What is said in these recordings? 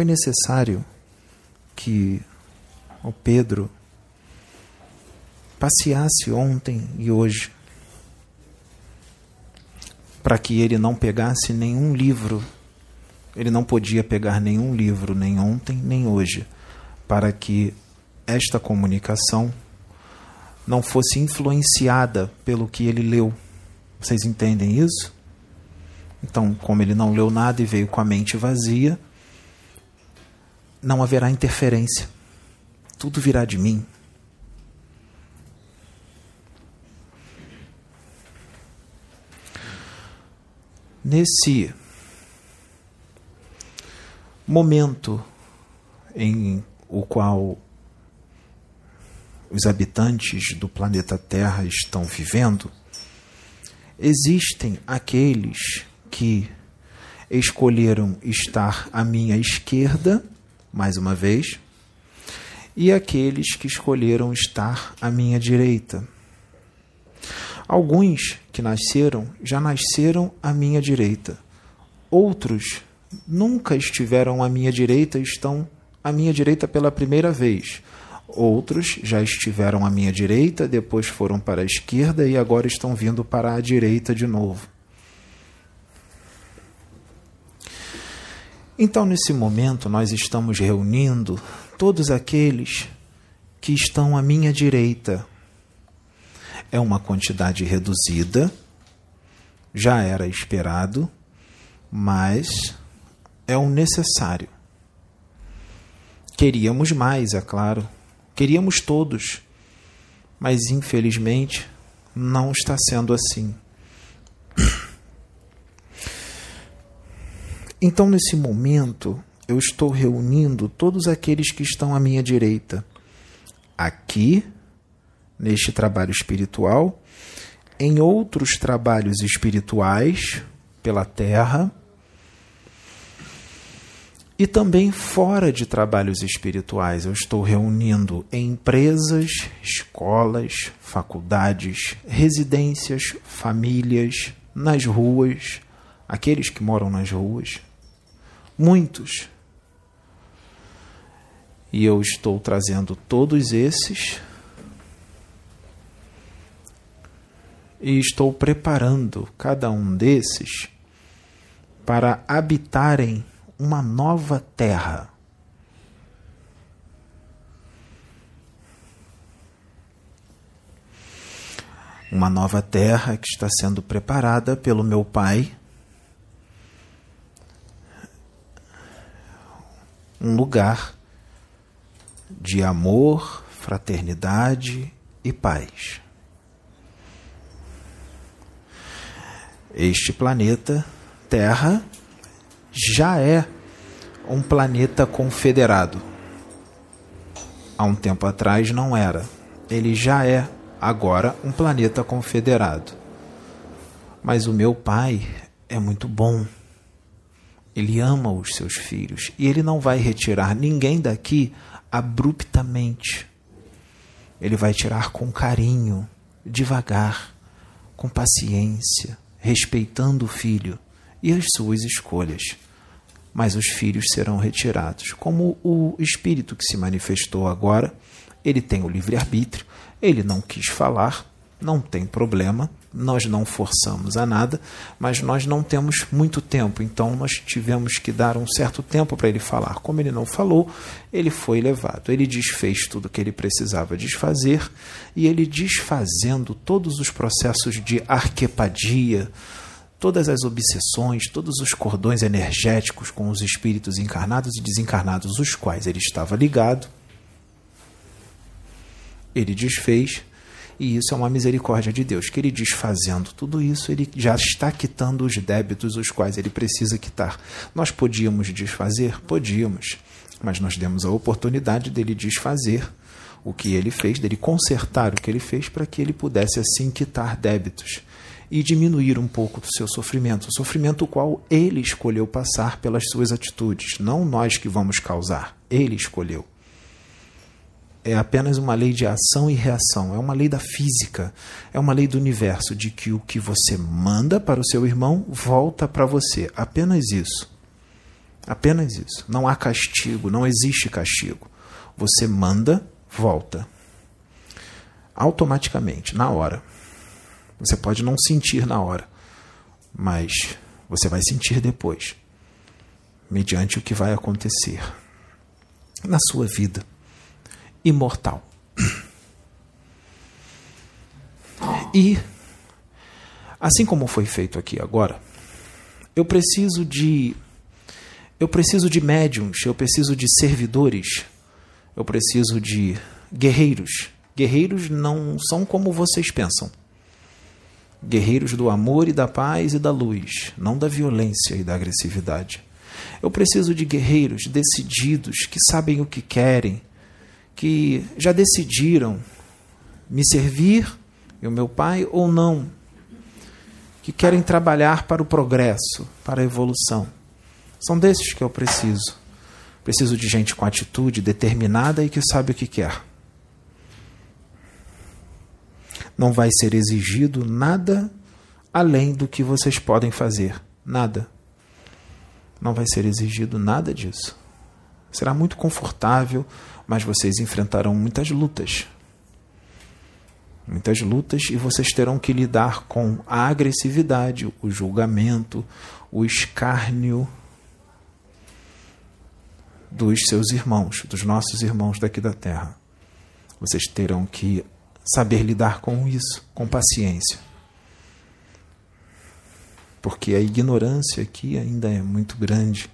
foi necessário que o Pedro passeasse ontem e hoje para que ele não pegasse nenhum livro. Ele não podia pegar nenhum livro, nem ontem, nem hoje, para que esta comunicação não fosse influenciada pelo que ele leu. Vocês entendem isso? Então, como ele não leu nada e veio com a mente vazia, não haverá interferência. Tudo virá de mim. Nesse momento em o qual os habitantes do planeta Terra estão vivendo, existem aqueles que escolheram estar à minha esquerda, mais uma vez, e aqueles que escolheram estar à minha direita. Alguns que nasceram já nasceram à minha direita. Outros nunca estiveram à minha direita e estão à minha direita pela primeira vez. Outros já estiveram à minha direita, depois foram para a esquerda e agora estão vindo para a direita de novo. Então, nesse momento, nós estamos reunindo todos aqueles que estão à minha direita. É uma quantidade reduzida, já era esperado, mas é um necessário. Queríamos mais, é claro, queríamos todos, mas infelizmente não está sendo assim. Então, nesse momento, eu estou reunindo todos aqueles que estão à minha direita, aqui, neste trabalho espiritual, em outros trabalhos espirituais pela Terra e também fora de trabalhos espirituais. Eu estou reunindo em empresas, escolas, faculdades, residências, famílias, nas ruas, aqueles que moram nas ruas, muitos e eu estou trazendo todos esses e estou preparando cada um desses para habitarem uma nova terra. Uma nova terra que está sendo preparada pelo meu Pai. Um lugar de amor, fraternidade e paz. Este planeta Terra já é um planeta confederado. Há um tempo atrás não era. Ele já é agora um planeta confederado. Mas o meu pai é muito bom. Ele ama os seus filhos e ele não vai retirar ninguém daqui abruptamente. Ele vai tirar com carinho, devagar, com paciência, respeitando o filho e as suas escolhas. Mas os filhos serão retirados. Como o espírito que se manifestou agora, ele tem o livre-arbítrio, ele não quis falar, não tem problema, nós não forçamos a nada, mas nós não temos muito tempo, então nós tivemos que dar um certo tempo para ele falar. Como ele não falou, ele foi levado. Ele desfez tudo o que ele precisava desfazer e ele desfazendo todos os processos de arquepadia, todas as obsessões, todos os cordões energéticos com os espíritos encarnados e desencarnados, os quais ele estava ligado. Ele desfez e isso é uma misericórdia de Deus, que ele desfazendo tudo isso, ele já está quitando os débitos os quais ele precisa quitar. Nós podíamos desfazer? Podíamos, mas nós demos a oportunidade dele desfazer o que ele fez, dele consertar o que ele fez para que ele pudesse assim quitar débitos e diminuir um pouco do seu sofrimento, o sofrimento o qual ele escolheu passar pelas suas atitudes, não nós que vamos causar, ele escolheu é apenas uma lei de ação e reação, é uma lei da física, é uma lei do universo, de que o que você manda para o seu irmão volta para você. Apenas isso. Apenas isso. Não há castigo, não existe castigo. Você manda, volta. Automaticamente, na hora. Você pode não sentir na hora, mas você vai sentir depois, mediante o que vai acontecer na sua vida imortal. E, assim como foi feito aqui agora, eu preciso de. Eu preciso de médiums, eu preciso de servidores, eu preciso de guerreiros. Guerreiros não são como vocês pensam. Guerreiros do amor e da paz e da luz, não da violência e da agressividade. Eu preciso de guerreiros decididos, que sabem o que querem, que já decidiram me servir e o meu pai ou não, que querem trabalhar para o progresso, para a evolução. São desses que eu preciso. Preciso de gente com atitude determinada e que sabe o que quer. Não vai ser exigido nada além do que vocês podem fazer. Nada. Não vai ser exigido nada disso. Será muito confortável, mas vocês enfrentarão muitas lutas. Muitas lutas e vocês terão que lidar com a agressividade, o julgamento, o escárnio dos seus irmãos, dos nossos irmãos daqui da terra. Vocês terão que saber lidar com isso, com paciência. Porque a ignorância aqui ainda é muito grande.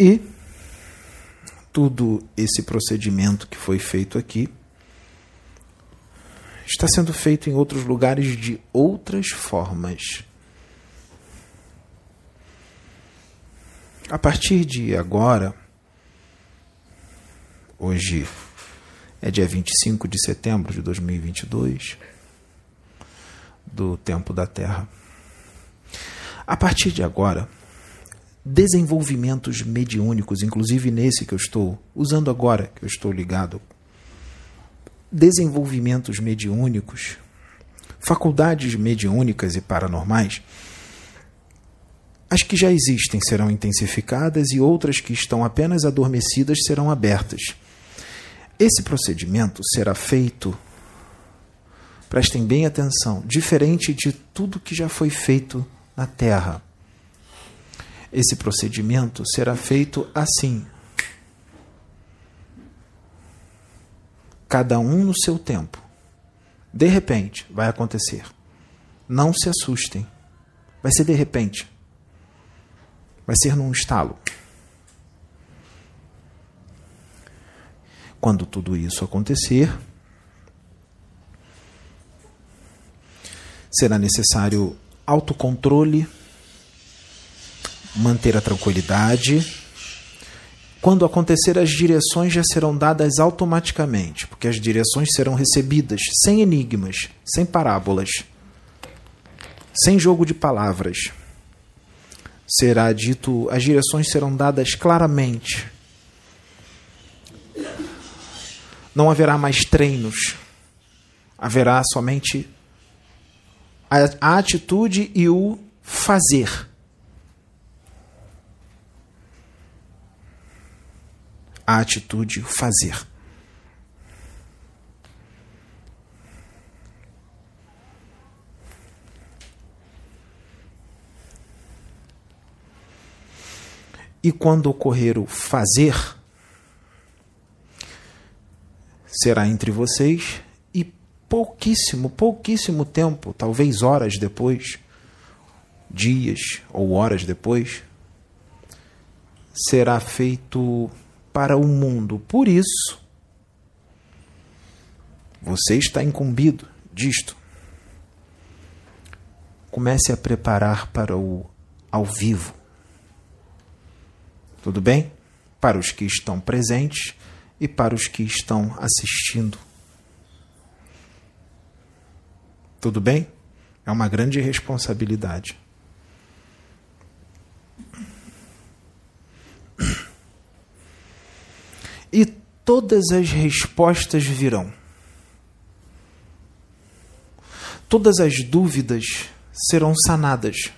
E tudo esse procedimento que foi feito aqui está sendo feito em outros lugares de outras formas. A partir de agora, hoje é dia 25 de setembro de 2022, do tempo da Terra. A partir de agora, desenvolvimentos mediúnicos, inclusive nesse que eu estou usando agora, que eu estou ligado, desenvolvimentos mediúnicos, faculdades mediúnicas e paranormais, as que já existem serão intensificadas e outras que estão apenas adormecidas serão abertas. Esse procedimento será feito, prestem bem atenção, diferente de tudo que já foi feito na Terra. Esse procedimento será feito assim. Cada um no seu tempo. De repente, vai acontecer. Não se assustem. Vai ser de repente. Vai ser num estalo. Quando tudo isso acontecer, será necessário autocontrole, manter a tranquilidade. Quando acontecer, as direções já serão dadas automaticamente, porque as direções serão recebidas sem enigmas, sem parábolas, sem jogo de palavras. Será dito, as direções serão dadas claramente não haverá mais treinos, haverá somente a, a atitude e o fazer. A atitude fazer. E quando ocorrer o fazer, será entre vocês e pouquíssimo, pouquíssimo tempo, talvez horas depois, dias ou horas depois, será feito para o mundo. Por isso, você está incumbido disto. Comece a preparar para o ao vivo. Tudo bem? Para os que estão presentes, e para os que estão assistindo. Tudo bem? É uma grande responsabilidade. E todas as respostas virão. Todas as dúvidas serão sanadas.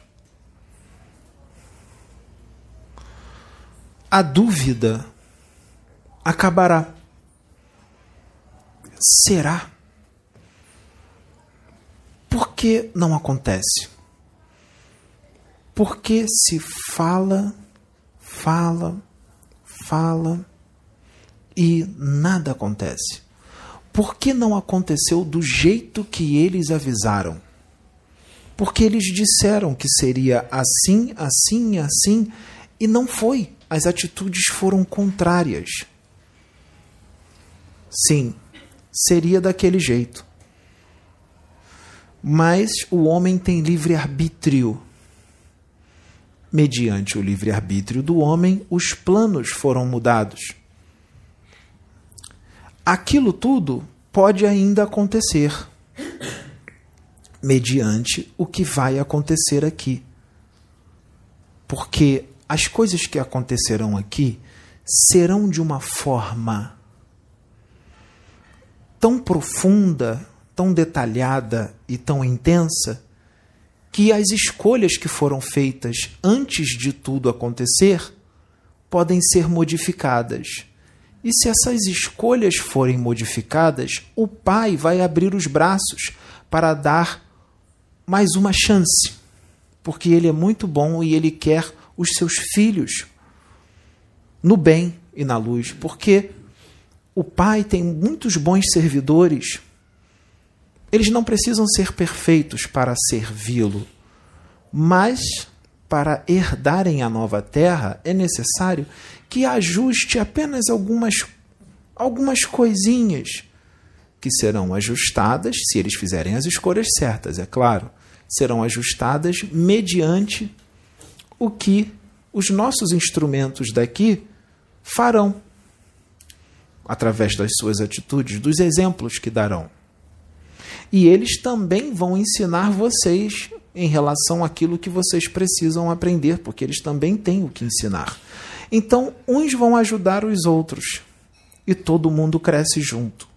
A dúvida acabará. Será? Por que não acontece? Porque se fala, fala, fala e nada acontece. Por que não aconteceu do jeito que eles avisaram? Porque eles disseram que seria assim, assim, assim, e não foi. As atitudes foram contrárias. Sim, seria daquele jeito. Mas o homem tem livre-arbítrio. Mediante o livre-arbítrio do homem, os planos foram mudados. Aquilo tudo pode ainda acontecer, mediante o que vai acontecer aqui. Porque as coisas que acontecerão aqui serão de uma forma tão profunda, tão detalhada e tão intensa que as escolhas que foram feitas antes de tudo acontecer podem ser modificadas. E se essas escolhas forem modificadas, o pai vai abrir os braços para dar mais uma chance, porque ele é muito bom e ele quer os seus filhos no bem e na luz, porque o Pai tem muitos bons servidores. Eles não precisam ser perfeitos para servi-lo, mas para herdarem a nova terra é necessário que ajuste apenas algumas algumas coisinhas que serão ajustadas se eles fizerem as escolhas certas, é claro. Serão ajustadas mediante o que os nossos instrumentos daqui farão através das suas atitudes, dos exemplos que darão. E eles também vão ensinar vocês em relação àquilo que vocês precisam aprender, porque eles também têm o que ensinar. Então, uns vão ajudar os outros e todo mundo cresce junto.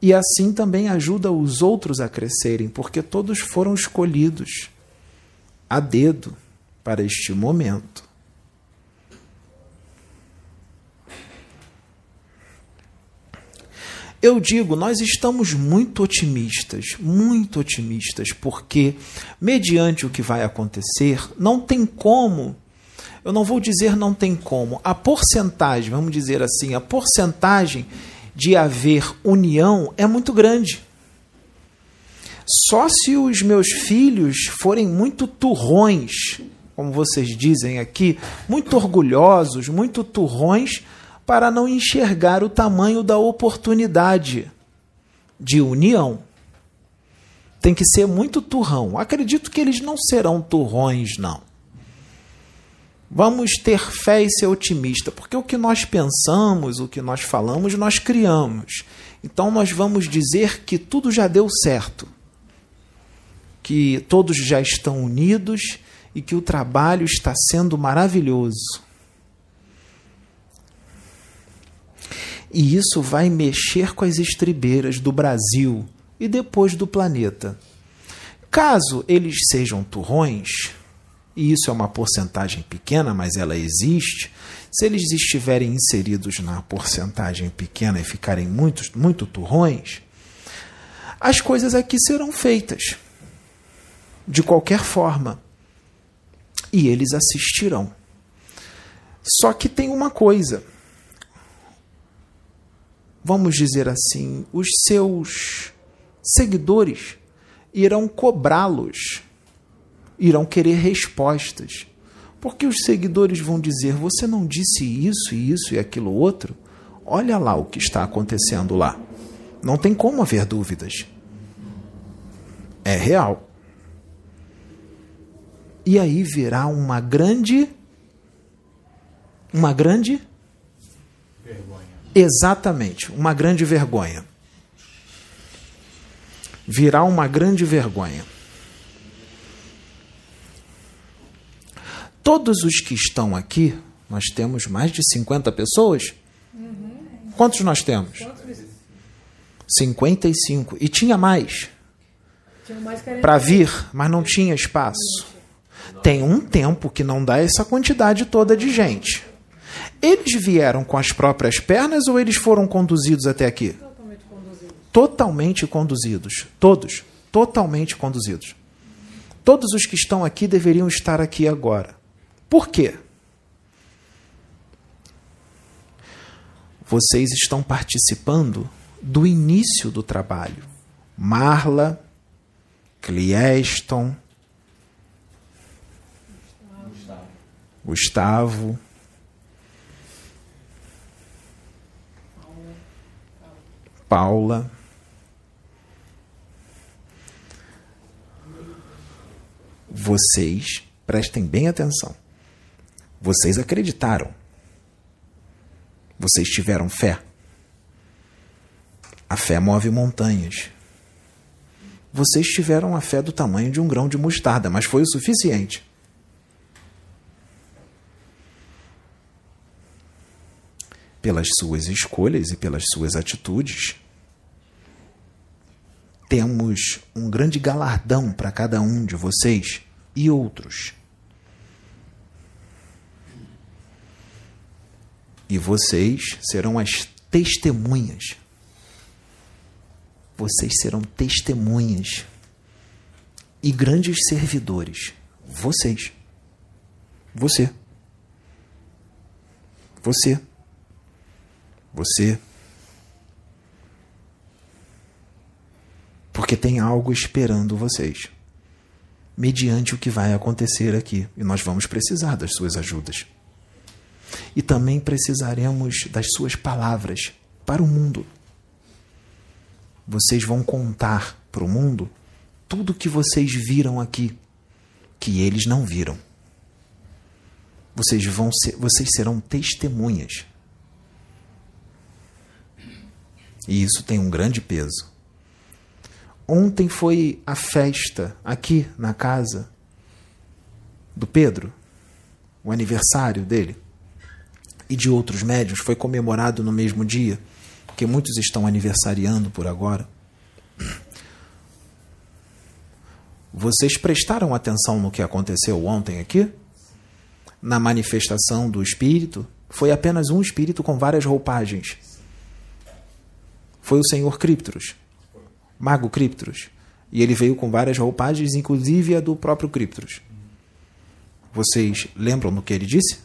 E assim também ajuda os outros a crescerem, porque todos foram escolhidos a dedo para este momento. Eu digo, nós estamos muito otimistas, muito otimistas, porque, mediante o que vai acontecer, não tem como, eu não vou dizer não tem como, a porcentagem, vamos dizer assim, a porcentagem de haver união é muito grande. Só se os meus filhos forem muito turrões, como vocês dizem aqui, muito orgulhosos, muito turrões, para não enxergar o tamanho da oportunidade de união. Tem que ser muito turrão. Acredito que eles não serão turrões, não. Vamos ter fé e ser otimista, porque o que nós pensamos, o que nós falamos, nós criamos. Então nós vamos dizer que tudo já deu certo, que todos já estão unidos e que o trabalho está sendo maravilhoso. E isso vai mexer com as estribeiras do Brasil e depois do planeta. Caso eles sejam turrões, e isso é uma porcentagem pequena, mas ela existe, se eles estiverem inseridos na porcentagem pequena e ficarem muito, muito turrões, as coisas aqui serão feitas de qualquer forma e eles assistirão. Só que tem uma coisa vamos dizer assim, os seus seguidores irão cobrá-los, irão querer respostas. Porque os seguidores vão dizer: você não disse isso, isso e aquilo outro? Olha lá o que está acontecendo lá. Não tem como haver dúvidas. É real. E aí virá uma grande. Uma grande Exatamente, uma grande vergonha. Virá uma grande vergonha. Todos os que estão aqui, nós temos mais de 50 pessoas? Quantos nós temos? 55. E tinha mais. para vir, mas não tinha espaço. Tem um tempo que não dá essa quantidade toda de gente. Eles vieram com as próprias pernas ou eles foram conduzidos até aqui? Totalmente conduzidos. Totalmente conduzidos. Todos. Totalmente conduzidos. Todos os que estão aqui deveriam estar aqui agora. Por quê? Vocês estão participando do início do trabalho. Marla, Clieston, Gustavo. Gustavo Paula. Vocês, prestem bem atenção. Vocês acreditaram. Vocês tiveram fé. A fé move montanhas. Vocês tiveram a fé do tamanho de um grão de mostarda, mas foi o suficiente. Pelas suas escolhas e pelas suas atitudes, temos um grande galardão para cada um de vocês e outros. E vocês serão as testemunhas. Vocês serão testemunhas e grandes servidores. Vocês. Você. Você. Você. Porque tem algo esperando vocês, mediante o que vai acontecer aqui, e nós vamos precisar das suas ajudas. E também precisaremos das suas palavras para o mundo. Vocês vão contar para o mundo tudo o que vocês viram aqui, que eles não viram. Vocês vão ser, vocês serão testemunhas. E isso tem um grande peso. Ontem foi a festa aqui na casa do Pedro, o aniversário dele, e de outros médios, foi comemorado no mesmo dia, porque muitos estão aniversariando por agora. Vocês prestaram atenção no que aconteceu ontem aqui? Na manifestação do espírito, foi apenas um espírito com várias roupagens. Foi o Senhor Criptros Mago Criptros. E ele veio com várias roupagens, inclusive a do próprio Criptros. Vocês lembram do que ele disse?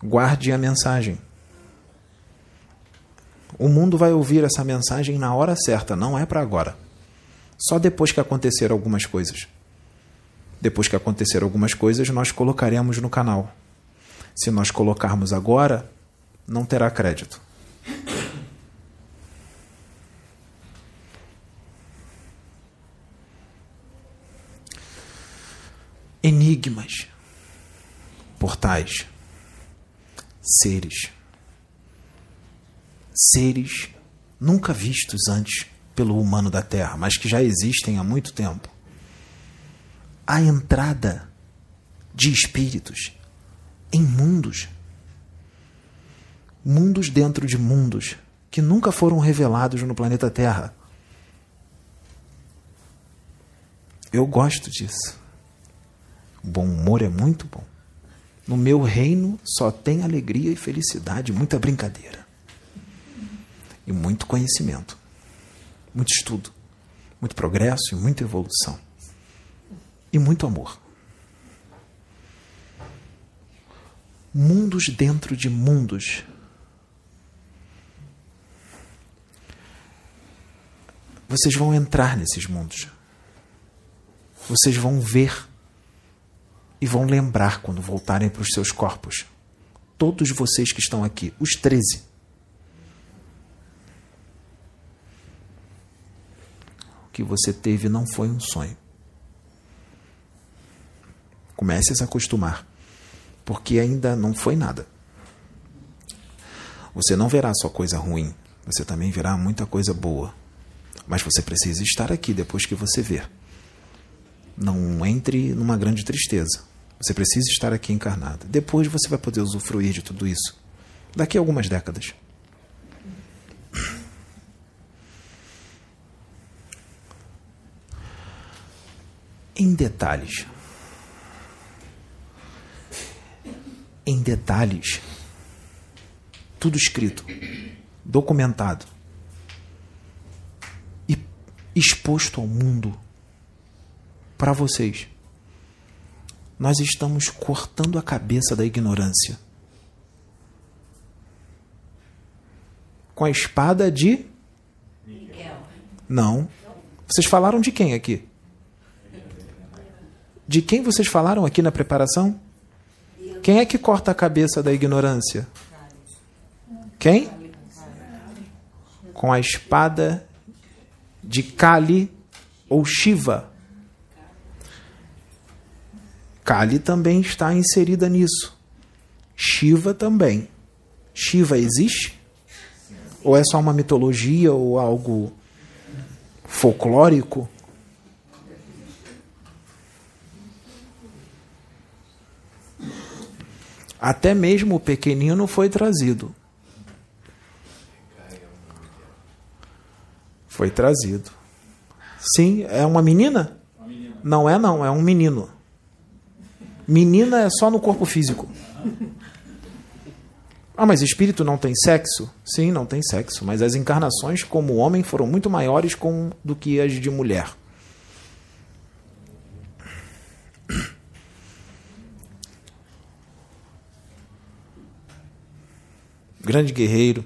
Guarde a mensagem. O mundo vai ouvir essa mensagem na hora certa, não é para agora. Só depois que acontecer algumas coisas. Depois que acontecer algumas coisas, nós colocaremos no canal. Se nós colocarmos agora, não terá crédito. Enigmas, portais, seres. Seres nunca vistos antes pelo humano da Terra, mas que já existem há muito tempo. A entrada de espíritos em mundos. Mundos dentro de mundos que nunca foram revelados no planeta Terra. Eu gosto disso. Bom humor é muito bom. No meu reino só tem alegria e felicidade, muita brincadeira. E muito conhecimento. Muito estudo. Muito progresso e muita evolução. E muito amor. Mundos dentro de mundos. Vocês vão entrar nesses mundos. Vocês vão ver e vão lembrar quando voltarem para os seus corpos. Todos vocês que estão aqui, os 13. O que você teve não foi um sonho. Comece a se acostumar, porque ainda não foi nada. Você não verá só coisa ruim, você também verá muita coisa boa. Mas você precisa estar aqui depois que você ver. Não entre numa grande tristeza. Você precisa estar aqui encarnado. Depois você vai poder usufruir de tudo isso. Daqui a algumas décadas. em detalhes. Em detalhes. Tudo escrito, documentado e exposto ao mundo para vocês. Nós estamos cortando a cabeça da ignorância. Com a espada de. Não. Vocês falaram de quem aqui? De quem vocês falaram aqui na preparação? Quem é que corta a cabeça da ignorância? Quem? Com a espada de Kali ou Shiva. Kali também está inserida nisso. Shiva também. Shiva existe? Ou é só uma mitologia ou algo folclórico? Até mesmo o pequenino foi trazido. Foi trazido. Sim, é uma menina? Não é não, é um menino. Menina é só no corpo físico. Ah, mas espírito não tem sexo? Sim, não tem sexo. Mas as encarnações como homem foram muito maiores com, do que as de mulher. Grande guerreiro.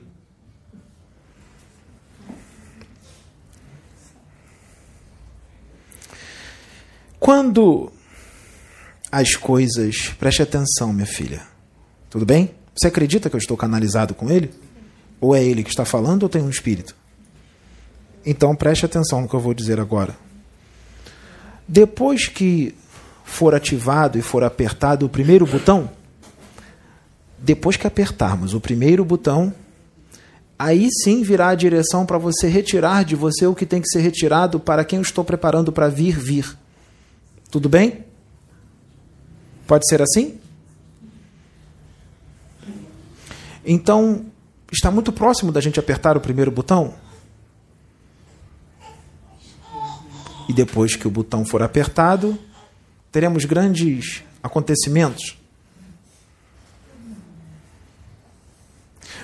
Quando as coisas. Preste atenção, minha filha. Tudo bem? Você acredita que eu estou canalizado com ele? Ou é ele que está falando ou tem um espírito? Então preste atenção no que eu vou dizer agora. Depois que for ativado e for apertado o primeiro botão, depois que apertarmos o primeiro botão, aí sim virá a direção para você retirar de você o que tem que ser retirado para quem eu estou preparando para vir, vir. Tudo bem? Pode ser assim? Então, está muito próximo da gente apertar o primeiro botão. E depois que o botão for apertado, teremos grandes acontecimentos.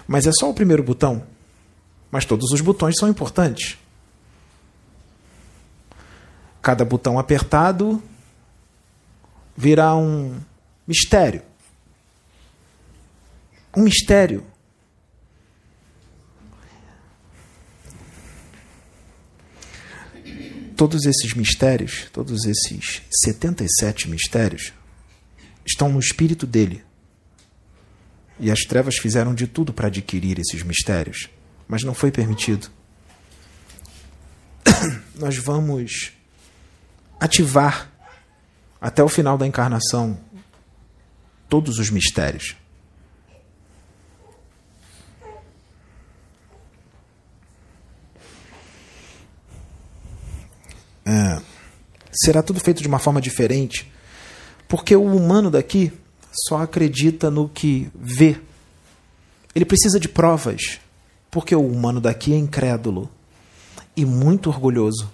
Mas é só o primeiro botão. Mas todos os botões são importantes. Cada botão apertado virá um mistério. Um mistério. Todos esses mistérios, todos esses 77 mistérios, estão no espírito dele. E as trevas fizeram de tudo para adquirir esses mistérios, mas não foi permitido. Nós vamos ativar até o final da encarnação todos os mistérios. É, será tudo feito de uma forma diferente, porque o humano daqui só acredita no que vê. Ele precisa de provas, porque o humano daqui é incrédulo e muito orgulhoso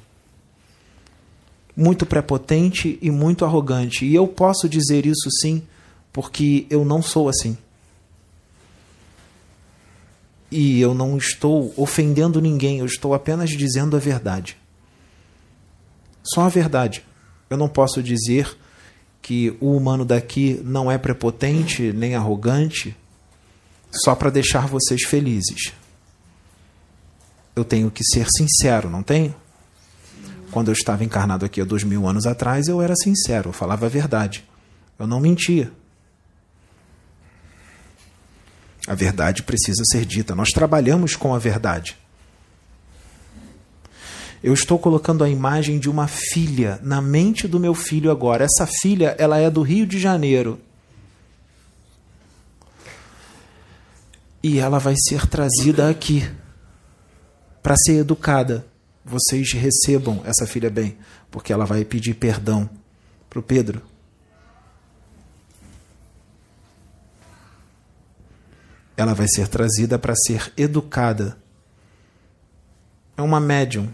muito prepotente e muito arrogante. E eu posso dizer isso sim, porque eu não sou assim. E eu não estou ofendendo ninguém, eu estou apenas dizendo a verdade. Só a verdade. Eu não posso dizer que o humano daqui não é prepotente nem arrogante só para deixar vocês felizes. Eu tenho que ser sincero, não tenho? Quando eu estava encarnado aqui há dois mil anos atrás, eu era sincero, eu falava a verdade. Eu não mentia. A verdade precisa ser dita. Nós trabalhamos com a verdade. Eu estou colocando a imagem de uma filha na mente do meu filho agora. Essa filha, ela é do Rio de Janeiro. E ela vai ser trazida aqui para ser educada vocês recebam essa filha bem, porque ela vai pedir perdão para o Pedro. Ela vai ser trazida para ser educada. É uma médium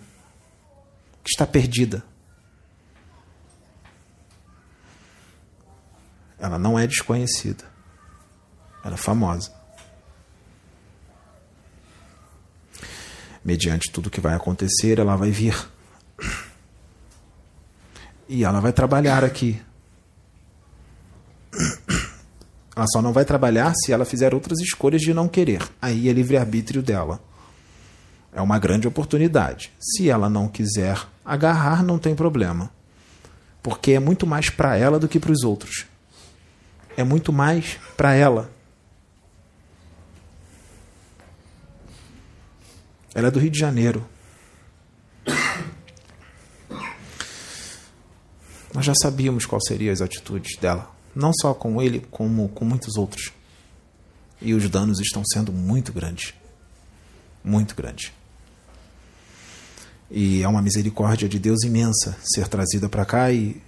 que está perdida. Ela não é desconhecida. Ela é famosa. Mediante tudo que vai acontecer, ela vai vir. E ela vai trabalhar aqui. Ela só não vai trabalhar se ela fizer outras escolhas de não querer. Aí é livre-arbítrio dela. É uma grande oportunidade. Se ela não quiser agarrar, não tem problema. Porque é muito mais para ela do que para os outros. É muito mais para ela. Ela é do Rio de Janeiro. Nós já sabíamos quais seriam as atitudes dela, não só com ele, como com muitos outros. E os danos estão sendo muito grandes. Muito grandes. E é uma misericórdia de Deus imensa ser trazida para cá e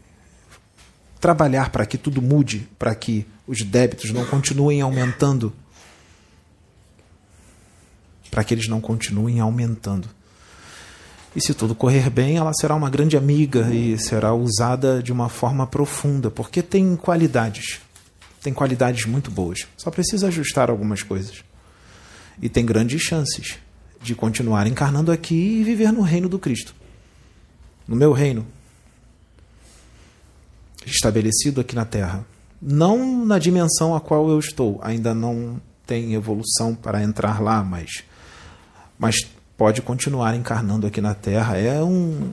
trabalhar para que tudo mude, para que os débitos não continuem aumentando, para que eles não continuem aumentando. E se tudo correr bem, ela será uma grande amiga e será usada de uma forma profunda, porque tem qualidades. Tem qualidades muito boas. Só precisa ajustar algumas coisas. E tem grandes chances de continuar encarnando aqui e viver no reino do Cristo. No meu reino. Estabelecido aqui na Terra. Não na dimensão a qual eu estou. Ainda não tem evolução para entrar lá, mas, mas pode continuar encarnando aqui na Terra. É um,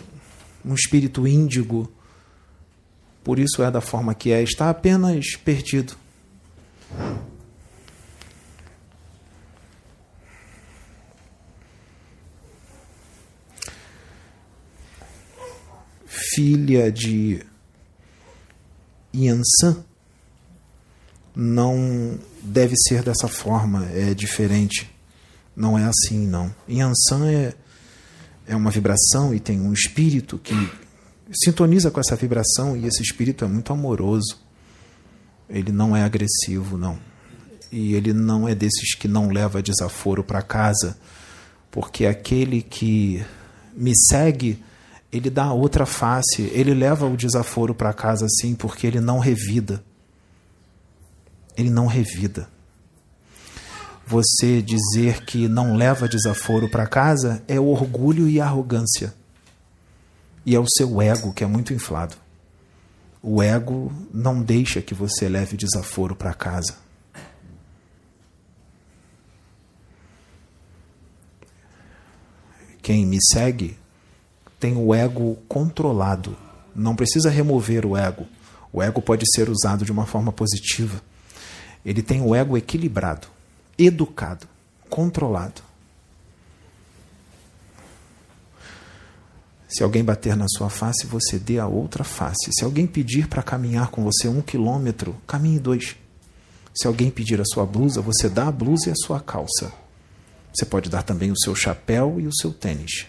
um espírito índigo. Por isso é da forma que é. Está apenas perdido. filha de Yansan não deve ser dessa forma, é diferente. Não é assim, não. Yansan é, é uma vibração e tem um espírito que sintoniza com essa vibração e esse espírito é muito amoroso. Ele não é agressivo, não. E ele não é desses que não leva desaforo para casa, porque aquele que me segue ele dá outra face, ele leva o desaforo para casa assim, porque ele não revida. Ele não revida. Você dizer que não leva desaforo para casa é orgulho e arrogância. E é o seu ego que é muito inflado. O ego não deixa que você leve desaforo para casa. Quem me segue tem o ego controlado. Não precisa remover o ego. O ego pode ser usado de uma forma positiva. Ele tem o ego equilibrado, educado, controlado. Se alguém bater na sua face, você dê a outra face. Se alguém pedir para caminhar com você um quilômetro, caminhe dois. Se alguém pedir a sua blusa, você dá a blusa e a sua calça. Você pode dar também o seu chapéu e o seu tênis.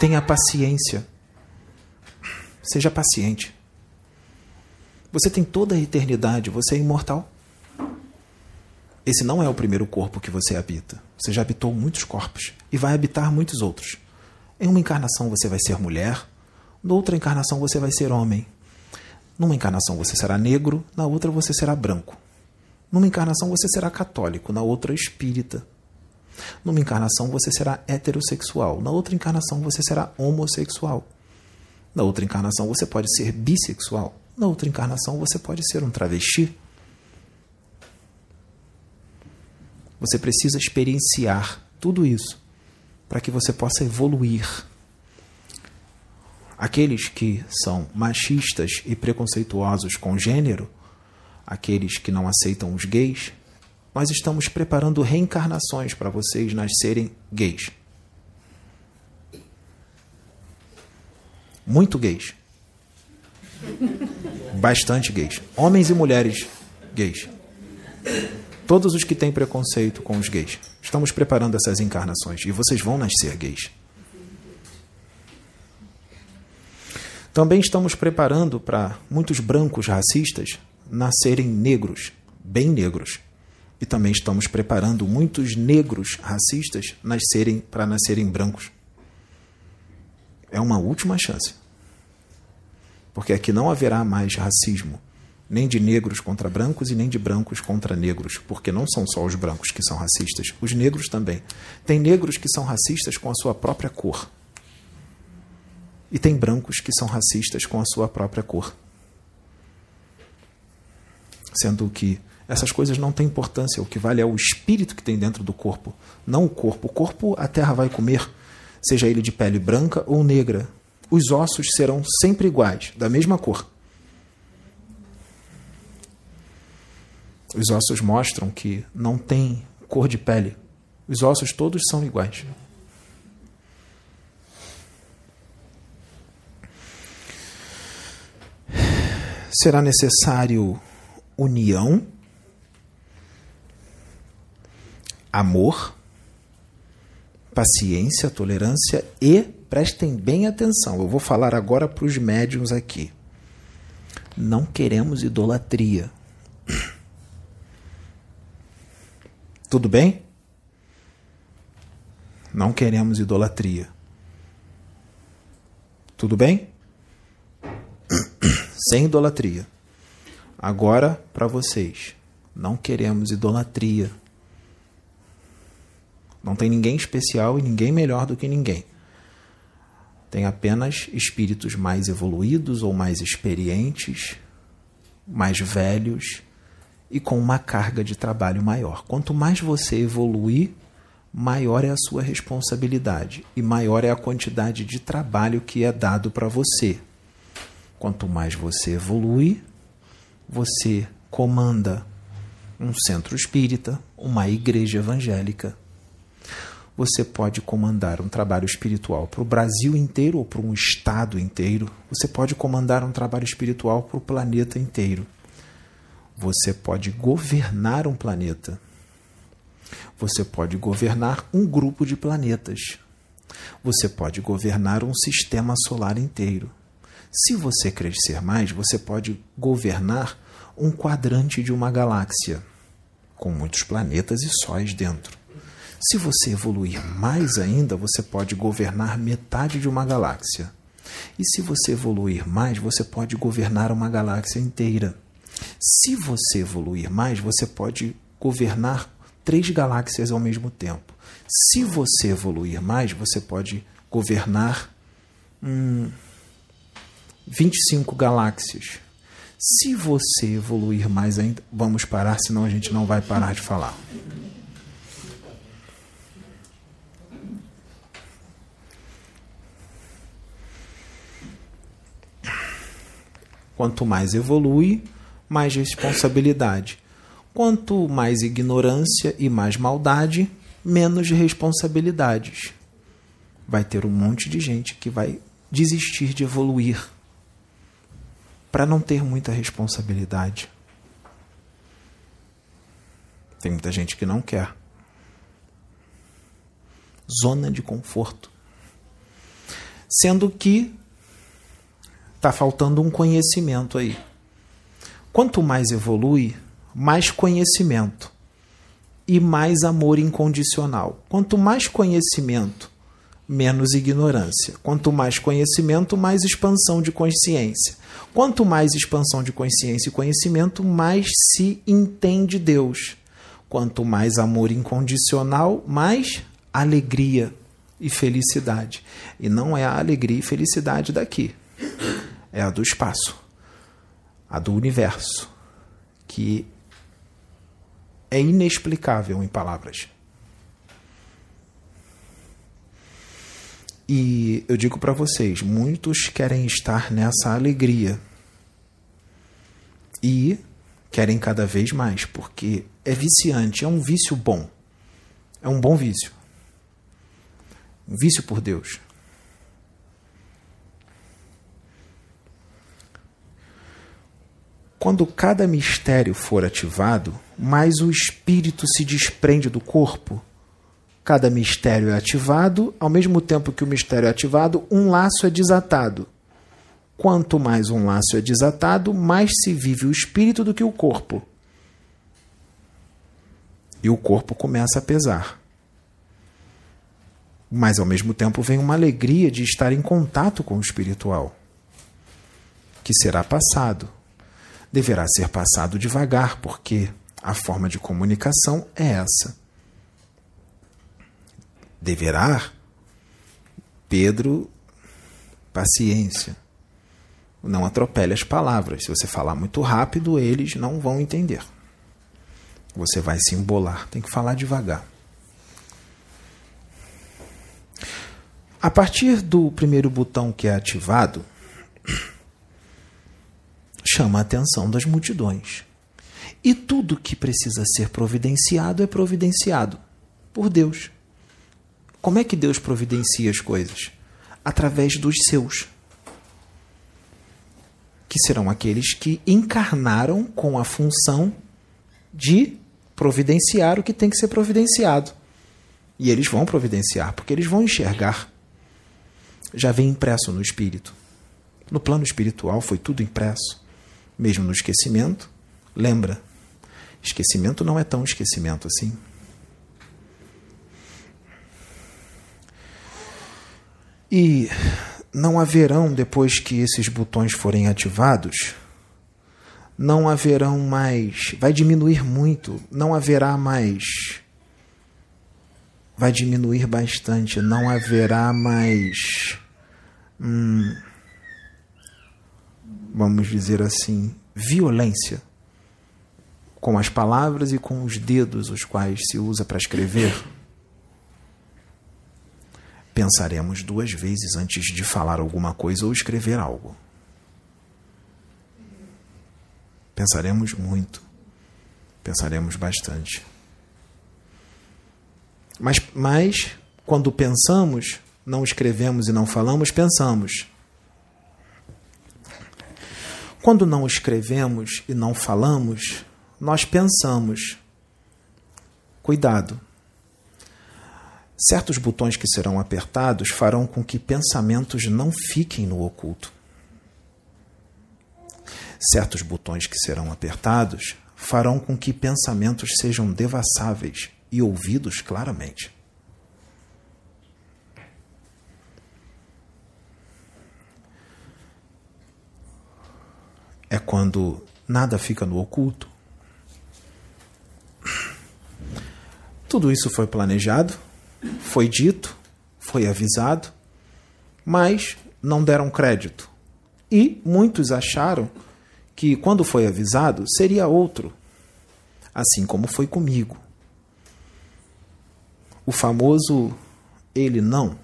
Tenha paciência. Seja paciente. Você tem toda a eternidade, você é imortal. Esse não é o primeiro corpo que você habita. Você já habitou muitos corpos e vai habitar muitos outros. Em uma encarnação você vai ser mulher, noutra encarnação você vai ser homem. Numa encarnação você será negro, na outra você será branco. Numa encarnação você será católico, na outra espírita. Numa encarnação você será heterossexual, na outra encarnação você será homossexual. Na outra encarnação você pode ser bissexual, na outra encarnação você pode ser um travesti. Você precisa experienciar tudo isso para que você possa evoluir. Aqueles que são machistas e preconceituosos com gênero, aqueles que não aceitam os gays, nós estamos preparando reencarnações para vocês nascerem gays. Muito gays. Bastante gays. Homens e mulheres gays. Todos os que têm preconceito com os gays. Estamos preparando essas encarnações e vocês vão nascer gays. Também estamos preparando para muitos brancos racistas nascerem negros, bem negros e também estamos preparando muitos negros racistas nascerem para nascerem brancos. É uma última chance. Porque aqui não haverá mais racismo, nem de negros contra brancos e nem de brancos contra negros, porque não são só os brancos que são racistas, os negros também. Tem negros que são racistas com a sua própria cor. E tem brancos que são racistas com a sua própria cor. Sendo que essas coisas não têm importância, o que vale é o espírito que tem dentro do corpo, não o corpo. O corpo a terra vai comer, seja ele de pele branca ou negra. Os ossos serão sempre iguais, da mesma cor. Os ossos mostram que não tem cor de pele. Os ossos todos são iguais. Será necessário união, amor, paciência, tolerância e prestem bem atenção. Eu vou falar agora para os médiums aqui. Não queremos idolatria. Tudo bem? Não queremos idolatria. Tudo bem? Sem idolatria. Agora, para vocês. Não queremos idolatria. Não tem ninguém especial e ninguém melhor do que ninguém. Tem apenas espíritos mais evoluídos ou mais experientes, mais velhos e com uma carga de trabalho maior. Quanto mais você evoluir, maior é a sua responsabilidade e maior é a quantidade de trabalho que é dado para você. Quanto mais você evolui, você comanda um centro espírita, uma igreja evangélica. Você pode comandar um trabalho espiritual para o Brasil inteiro ou para um estado inteiro. Você pode comandar um trabalho espiritual para o planeta inteiro. Você pode governar um planeta. Você pode governar um grupo de planetas. Você pode governar um sistema solar inteiro. Se você crescer mais, você pode governar um quadrante de uma galáxia, com muitos planetas e sóis dentro. Se você evoluir mais ainda, você pode governar metade de uma galáxia. E se você evoluir mais, você pode governar uma galáxia inteira. Se você evoluir mais, você pode governar três galáxias ao mesmo tempo. Se você evoluir mais, você pode governar hum, 25 galáxias. Se você evoluir mais ainda, vamos parar, senão a gente não vai parar de falar. Quanto mais evolui, mais responsabilidade. Quanto mais ignorância e mais maldade, menos responsabilidades. Vai ter um monte de gente que vai desistir de evoluir para não ter muita responsabilidade. Tem muita gente que não quer. Zona de conforto. Sendo que está faltando um conhecimento aí. Quanto mais evolui, mais conhecimento e mais amor incondicional. Quanto mais conhecimento, menos ignorância. Quanto mais conhecimento, mais expansão de consciência. Quanto mais expansão de consciência e conhecimento, mais se entende Deus. Quanto mais amor incondicional, mais alegria e felicidade. E não é a alegria e felicidade daqui, é a do espaço a do universo, que é inexplicável em palavras. E eu digo para vocês, muitos querem estar nessa alegria e querem cada vez mais, porque é viciante, é um vício bom. É um bom vício. Um vício por Deus. Quando cada mistério for ativado, mais o espírito se desprende do corpo. Cada mistério é ativado, ao mesmo tempo que o mistério é ativado, um laço é desatado. Quanto mais um laço é desatado, mais se vive o espírito do que o corpo. E o corpo começa a pesar. Mas ao mesmo tempo vem uma alegria de estar em contato com o espiritual, que será passado. Deverá ser passado devagar, porque a forma de comunicação é essa. Deverá, Pedro, paciência. Não atropele as palavras. Se você falar muito rápido, eles não vão entender. Você vai se embolar. Tem que falar devagar. A partir do primeiro botão que é ativado, chama a atenção das multidões. E tudo que precisa ser providenciado é providenciado por Deus. Como é que Deus providencia as coisas? Através dos seus, que serão aqueles que encarnaram com a função de providenciar o que tem que ser providenciado. E eles vão providenciar, porque eles vão enxergar. Já vem impresso no espírito. No plano espiritual foi tudo impresso, mesmo no esquecimento. Lembra, esquecimento não é tão esquecimento assim. E não haverão, depois que esses botões forem ativados, não haverão mais. Vai diminuir muito, não haverá mais. Vai diminuir bastante, não haverá mais. Hum, vamos dizer assim, violência com as palavras e com os dedos os quais se usa para escrever pensaremos duas vezes antes de falar alguma coisa ou escrever algo. Pensaremos muito. Pensaremos bastante. Mas, mas quando pensamos, não escrevemos e não falamos, pensamos. Quando não escrevemos e não falamos, nós pensamos. Cuidado Certos botões que serão apertados farão com que pensamentos não fiquem no oculto. Certos botões que serão apertados farão com que pensamentos sejam devassáveis e ouvidos claramente. É quando nada fica no oculto. Tudo isso foi planejado foi dito, foi avisado, mas não deram crédito. E muitos acharam que, quando foi avisado, seria outro, assim como foi comigo. O famoso ele não.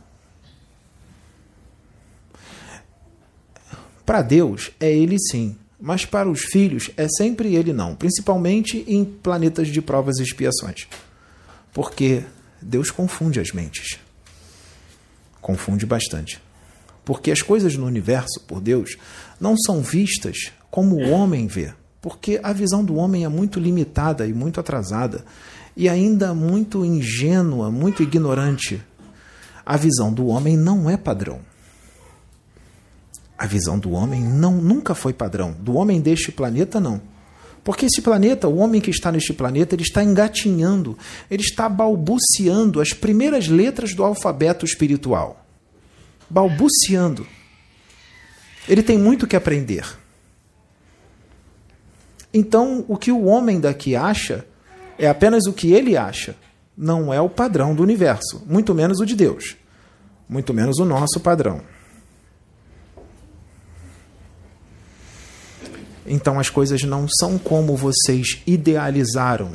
Para Deus é ele sim, mas para os filhos é sempre ele não, principalmente em planetas de provas e expiações. Porque Deus confunde as mentes. Confunde bastante. Porque as coisas no universo, por Deus, não são vistas como o homem vê. Porque a visão do homem é muito limitada e muito atrasada. E ainda muito ingênua, muito ignorante. A visão do homem não é padrão. A visão do homem não nunca foi padrão. Do homem deste planeta, não. Porque esse planeta, o homem que está neste planeta, ele está engatinhando, ele está balbuciando as primeiras letras do alfabeto espiritual. Balbuciando. Ele tem muito que aprender. Então, o que o homem daqui acha é apenas o que ele acha, não é o padrão do universo, muito menos o de Deus, muito menos o nosso padrão. Então as coisas não são como vocês idealizaram,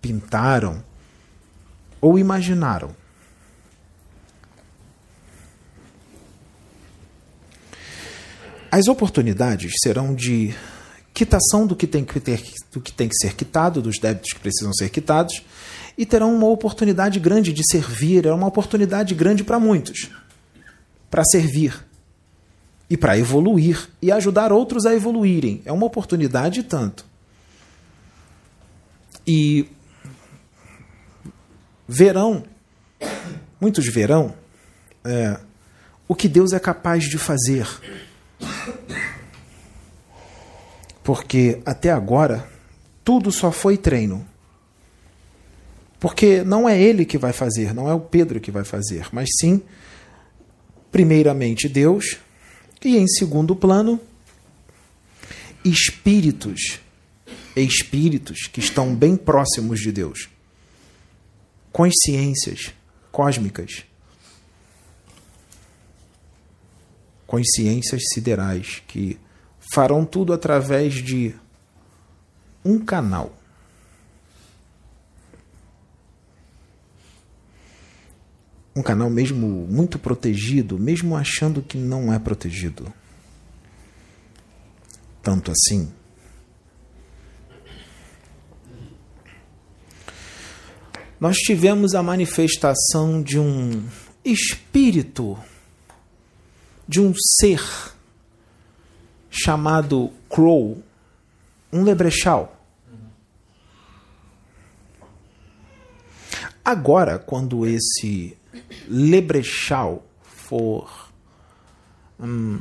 pintaram ou imaginaram. As oportunidades serão de quitação do que tem que, ter, do que tem que ser quitado, dos débitos que precisam ser quitados, e terão uma oportunidade grande de servir, é uma oportunidade grande para muitos, para servir e para evoluir e ajudar outros a evoluírem. É uma oportunidade tanto. E verão, muitos verão, é, o que Deus é capaz de fazer. Porque até agora tudo só foi treino. Porque não é ele que vai fazer, não é o Pedro que vai fazer, mas sim, primeiramente Deus, e em segundo plano, espíritos, espíritos que estão bem próximos de Deus, consciências cósmicas, consciências siderais que farão tudo através de um canal. Um canal mesmo muito protegido, mesmo achando que não é protegido. Tanto assim. Nós tivemos a manifestação de um espírito, de um ser chamado Crow, um lebrechal. Agora, quando esse lebrechal for. Hum,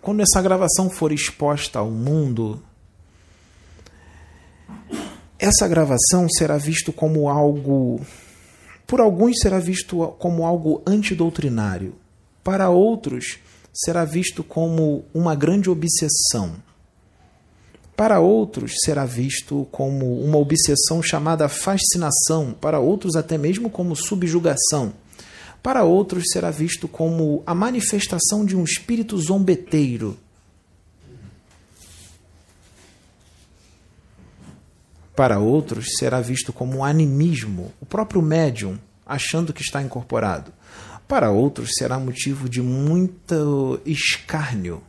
quando essa gravação for exposta ao mundo, essa gravação será visto como algo. Por alguns será visto como algo antidoutrinário, para outros será visto como uma grande obsessão. Para outros será visto como uma obsessão chamada fascinação, para outros até mesmo como subjugação. Para outros será visto como a manifestação de um espírito zombeteiro. Para outros será visto como um animismo, o próprio médium achando que está incorporado. Para outros será motivo de muito escárnio.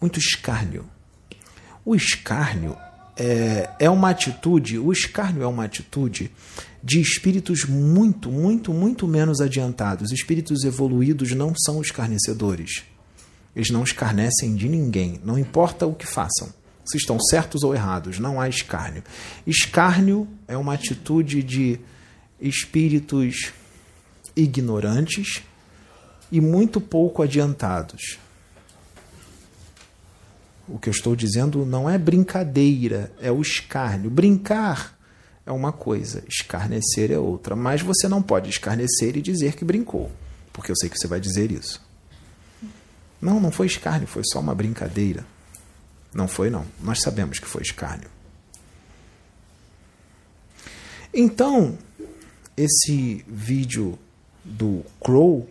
Muito escárnio. O escárnio é, é uma atitude, o escárnio é uma atitude de espíritos muito, muito, muito menos adiantados. Espíritos evoluídos não são escarnecedores. Eles não escarnecem de ninguém, não importa o que façam. Se estão certos ou errados, não há escárnio. Escárnio é uma atitude de espíritos ignorantes e muito pouco adiantados. O que eu estou dizendo não é brincadeira, é o escárnio. Brincar é uma coisa, escarnecer é outra. Mas você não pode escarnecer e dizer que brincou, porque eu sei que você vai dizer isso. Não, não foi escárnio, foi só uma brincadeira. Não foi, não. Nós sabemos que foi escárnio. Então, esse vídeo do Crow,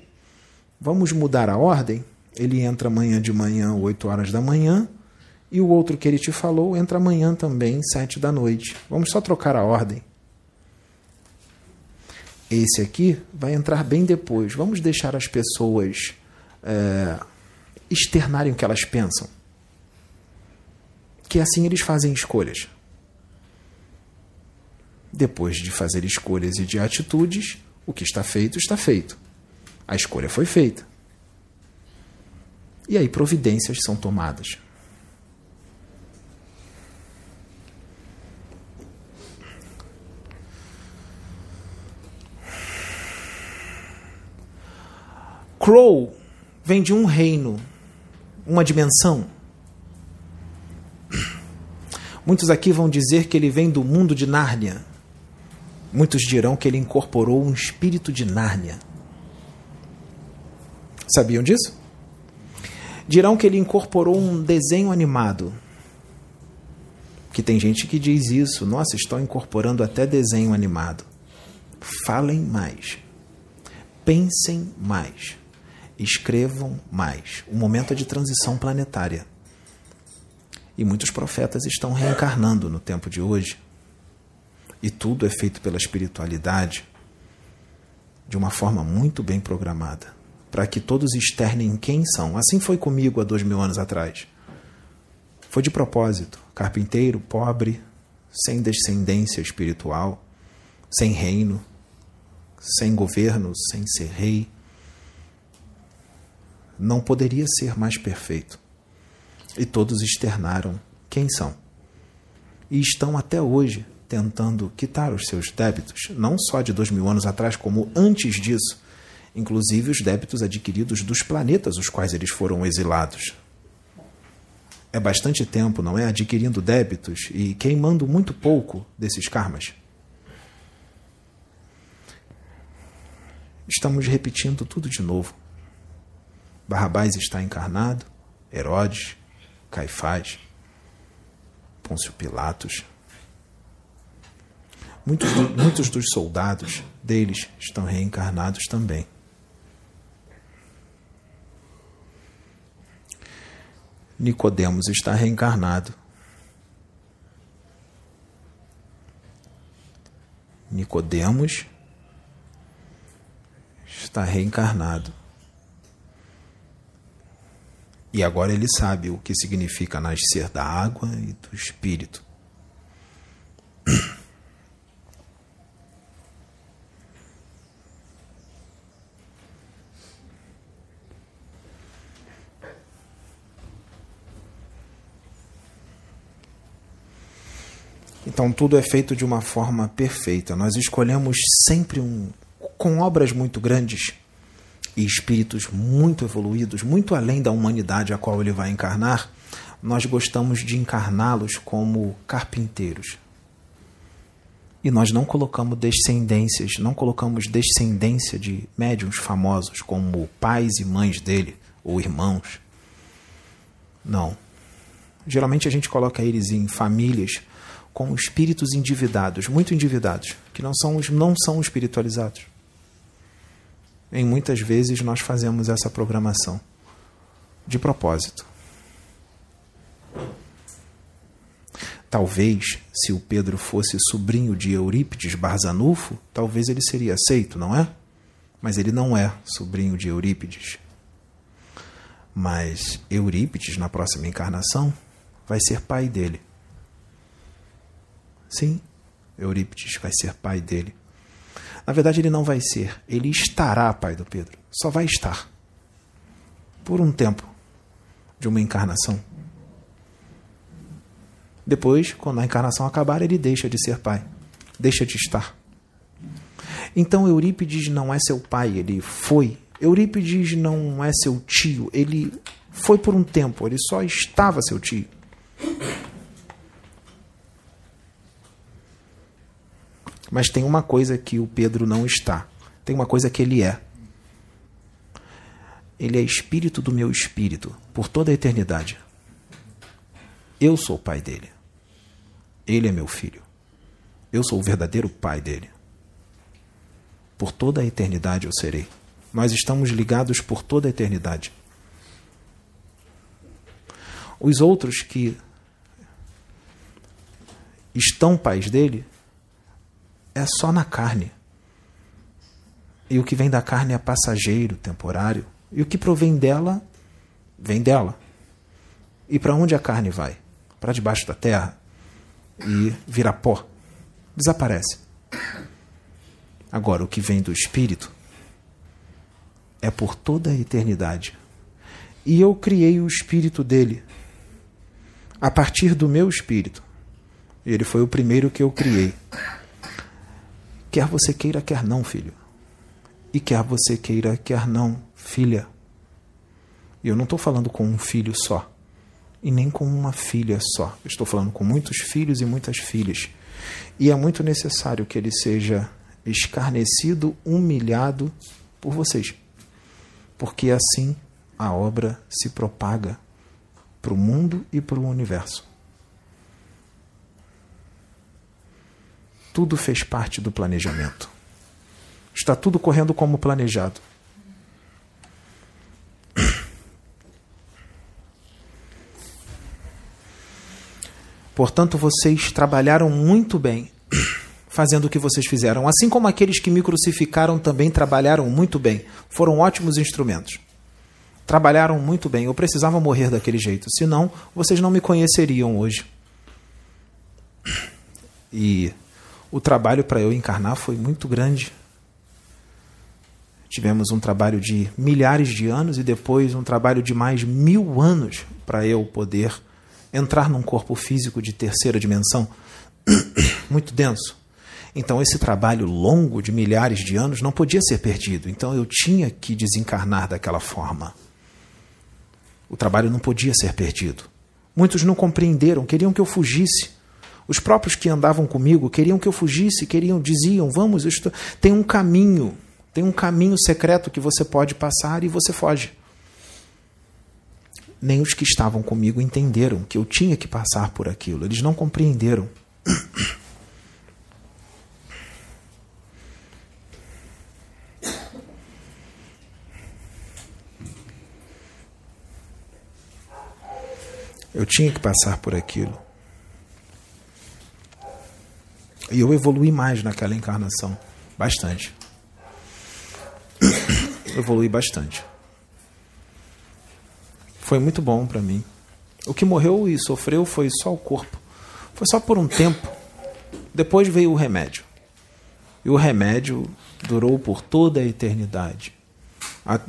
vamos mudar a ordem. Ele entra amanhã de manhã, 8 horas da manhã. E o outro que ele te falou entra amanhã também, 7 da noite. Vamos só trocar a ordem. Esse aqui vai entrar bem depois. Vamos deixar as pessoas é, externarem o que elas pensam. Que assim eles fazem escolhas. Depois de fazer escolhas e de atitudes, o que está feito, está feito. A escolha foi feita. E aí providências são tomadas. Crow vem de um reino, uma dimensão. Muitos aqui vão dizer que ele vem do mundo de Nárnia. Muitos dirão que ele incorporou um espírito de Nárnia. Sabiam disso? Dirão que ele incorporou um desenho animado. Que tem gente que diz isso. Nossa, estão incorporando até desenho animado. Falem mais. Pensem mais. Escrevam mais. O momento é de transição planetária. E muitos profetas estão reencarnando no tempo de hoje e tudo é feito pela espiritualidade de uma forma muito bem programada, para que todos externem quem são. Assim foi comigo há dois mil anos atrás. Foi de propósito, carpinteiro, pobre, sem descendência espiritual, sem reino, sem governo, sem ser rei. Não poderia ser mais perfeito. E todos externaram quem são. E estão até hoje tentando quitar os seus débitos, não só de dois mil anos atrás, como antes disso, inclusive os débitos adquiridos dos planetas os quais eles foram exilados. É bastante tempo, não é? Adquirindo débitos e queimando muito pouco desses karmas. Estamos repetindo tudo de novo. Barrabás está encarnado, Herodes, Caifás, Pôncio Pilatos. Muitos, muitos dos soldados deles estão reencarnados também. Nicodemos está reencarnado. Nicodemos está reencarnado. E agora ele sabe o que significa nascer da água e do espírito. Então tudo é feito de uma forma perfeita. Nós escolhemos sempre um com obras muito grandes e espíritos muito evoluídos, muito além da humanidade a qual ele vai encarnar. Nós gostamos de encarná-los como carpinteiros. E nós não colocamos descendências, não colocamos descendência de médiums famosos como pais e mães dele ou irmãos. Não. Geralmente a gente coloca eles em famílias com espíritos endividados, muito endividados, que não são, não são espiritualizados. Em muitas vezes nós fazemos essa programação de propósito. Talvez, se o Pedro fosse sobrinho de Eurípides Barzanufo, talvez ele seria aceito, não é? Mas ele não é sobrinho de Eurípides. Mas Eurípides, na próxima encarnação, vai ser pai dele. Sim, Eurípides vai ser pai dele. Na verdade, ele não vai ser, ele estará pai do Pedro. Só vai estar. Por um tempo de uma encarnação. Depois, quando a encarnação acabar, ele deixa de ser pai, deixa de estar. Então Eurípides não é seu pai, ele foi. Eurípides não é seu tio, ele foi por um tempo, ele só estava seu tio. Mas tem uma coisa que o Pedro não está. Tem uma coisa que ele é. Ele é espírito do meu espírito por toda a eternidade. Eu sou o pai dele. Ele é meu filho. Eu sou o verdadeiro pai dele. Por toda a eternidade eu serei. Nós estamos ligados por toda a eternidade. Os outros que estão pais dele é só na carne. E o que vem da carne é passageiro, temporário. E o que provém dela, vem dela. E para onde a carne vai? Para debaixo da terra e vira pó. Desaparece. Agora, o que vem do espírito é por toda a eternidade. E eu criei o espírito dele a partir do meu espírito. Ele foi o primeiro que eu criei. Quer você queira, quer não, filho. E quer você queira, quer não, filha. E eu não estou falando com um filho só. E nem com uma filha só. Eu estou falando com muitos filhos e muitas filhas. E é muito necessário que ele seja escarnecido, humilhado por vocês. Porque assim a obra se propaga para o mundo e para o universo. Tudo fez parte do planejamento. Está tudo correndo como planejado. Portanto, vocês trabalharam muito bem fazendo o que vocês fizeram. Assim como aqueles que me crucificaram também trabalharam muito bem. Foram ótimos instrumentos. Trabalharam muito bem. Eu precisava morrer daquele jeito. Senão, vocês não me conheceriam hoje. E o trabalho para eu encarnar foi muito grande. Tivemos um trabalho de milhares de anos e depois um trabalho de mais mil anos para eu poder entrar num corpo físico de terceira dimensão. muito denso. Então, esse trabalho longo de milhares de anos não podia ser perdido. Então, eu tinha que desencarnar daquela forma. O trabalho não podia ser perdido. Muitos não compreenderam, queriam que eu fugisse. Os próprios que andavam comigo queriam que eu fugisse, queriam, diziam: "Vamos, estou... tem um caminho, tem um caminho secreto que você pode passar e você foge". nem os que estavam comigo entenderam que eu tinha que passar por aquilo. Eles não compreenderam. Eu tinha que passar por aquilo. E eu evolui mais naquela encarnação. Bastante. evolui bastante. Foi muito bom para mim. O que morreu e sofreu foi só o corpo. Foi só por um tempo. Depois veio o remédio. E o remédio durou por toda a eternidade.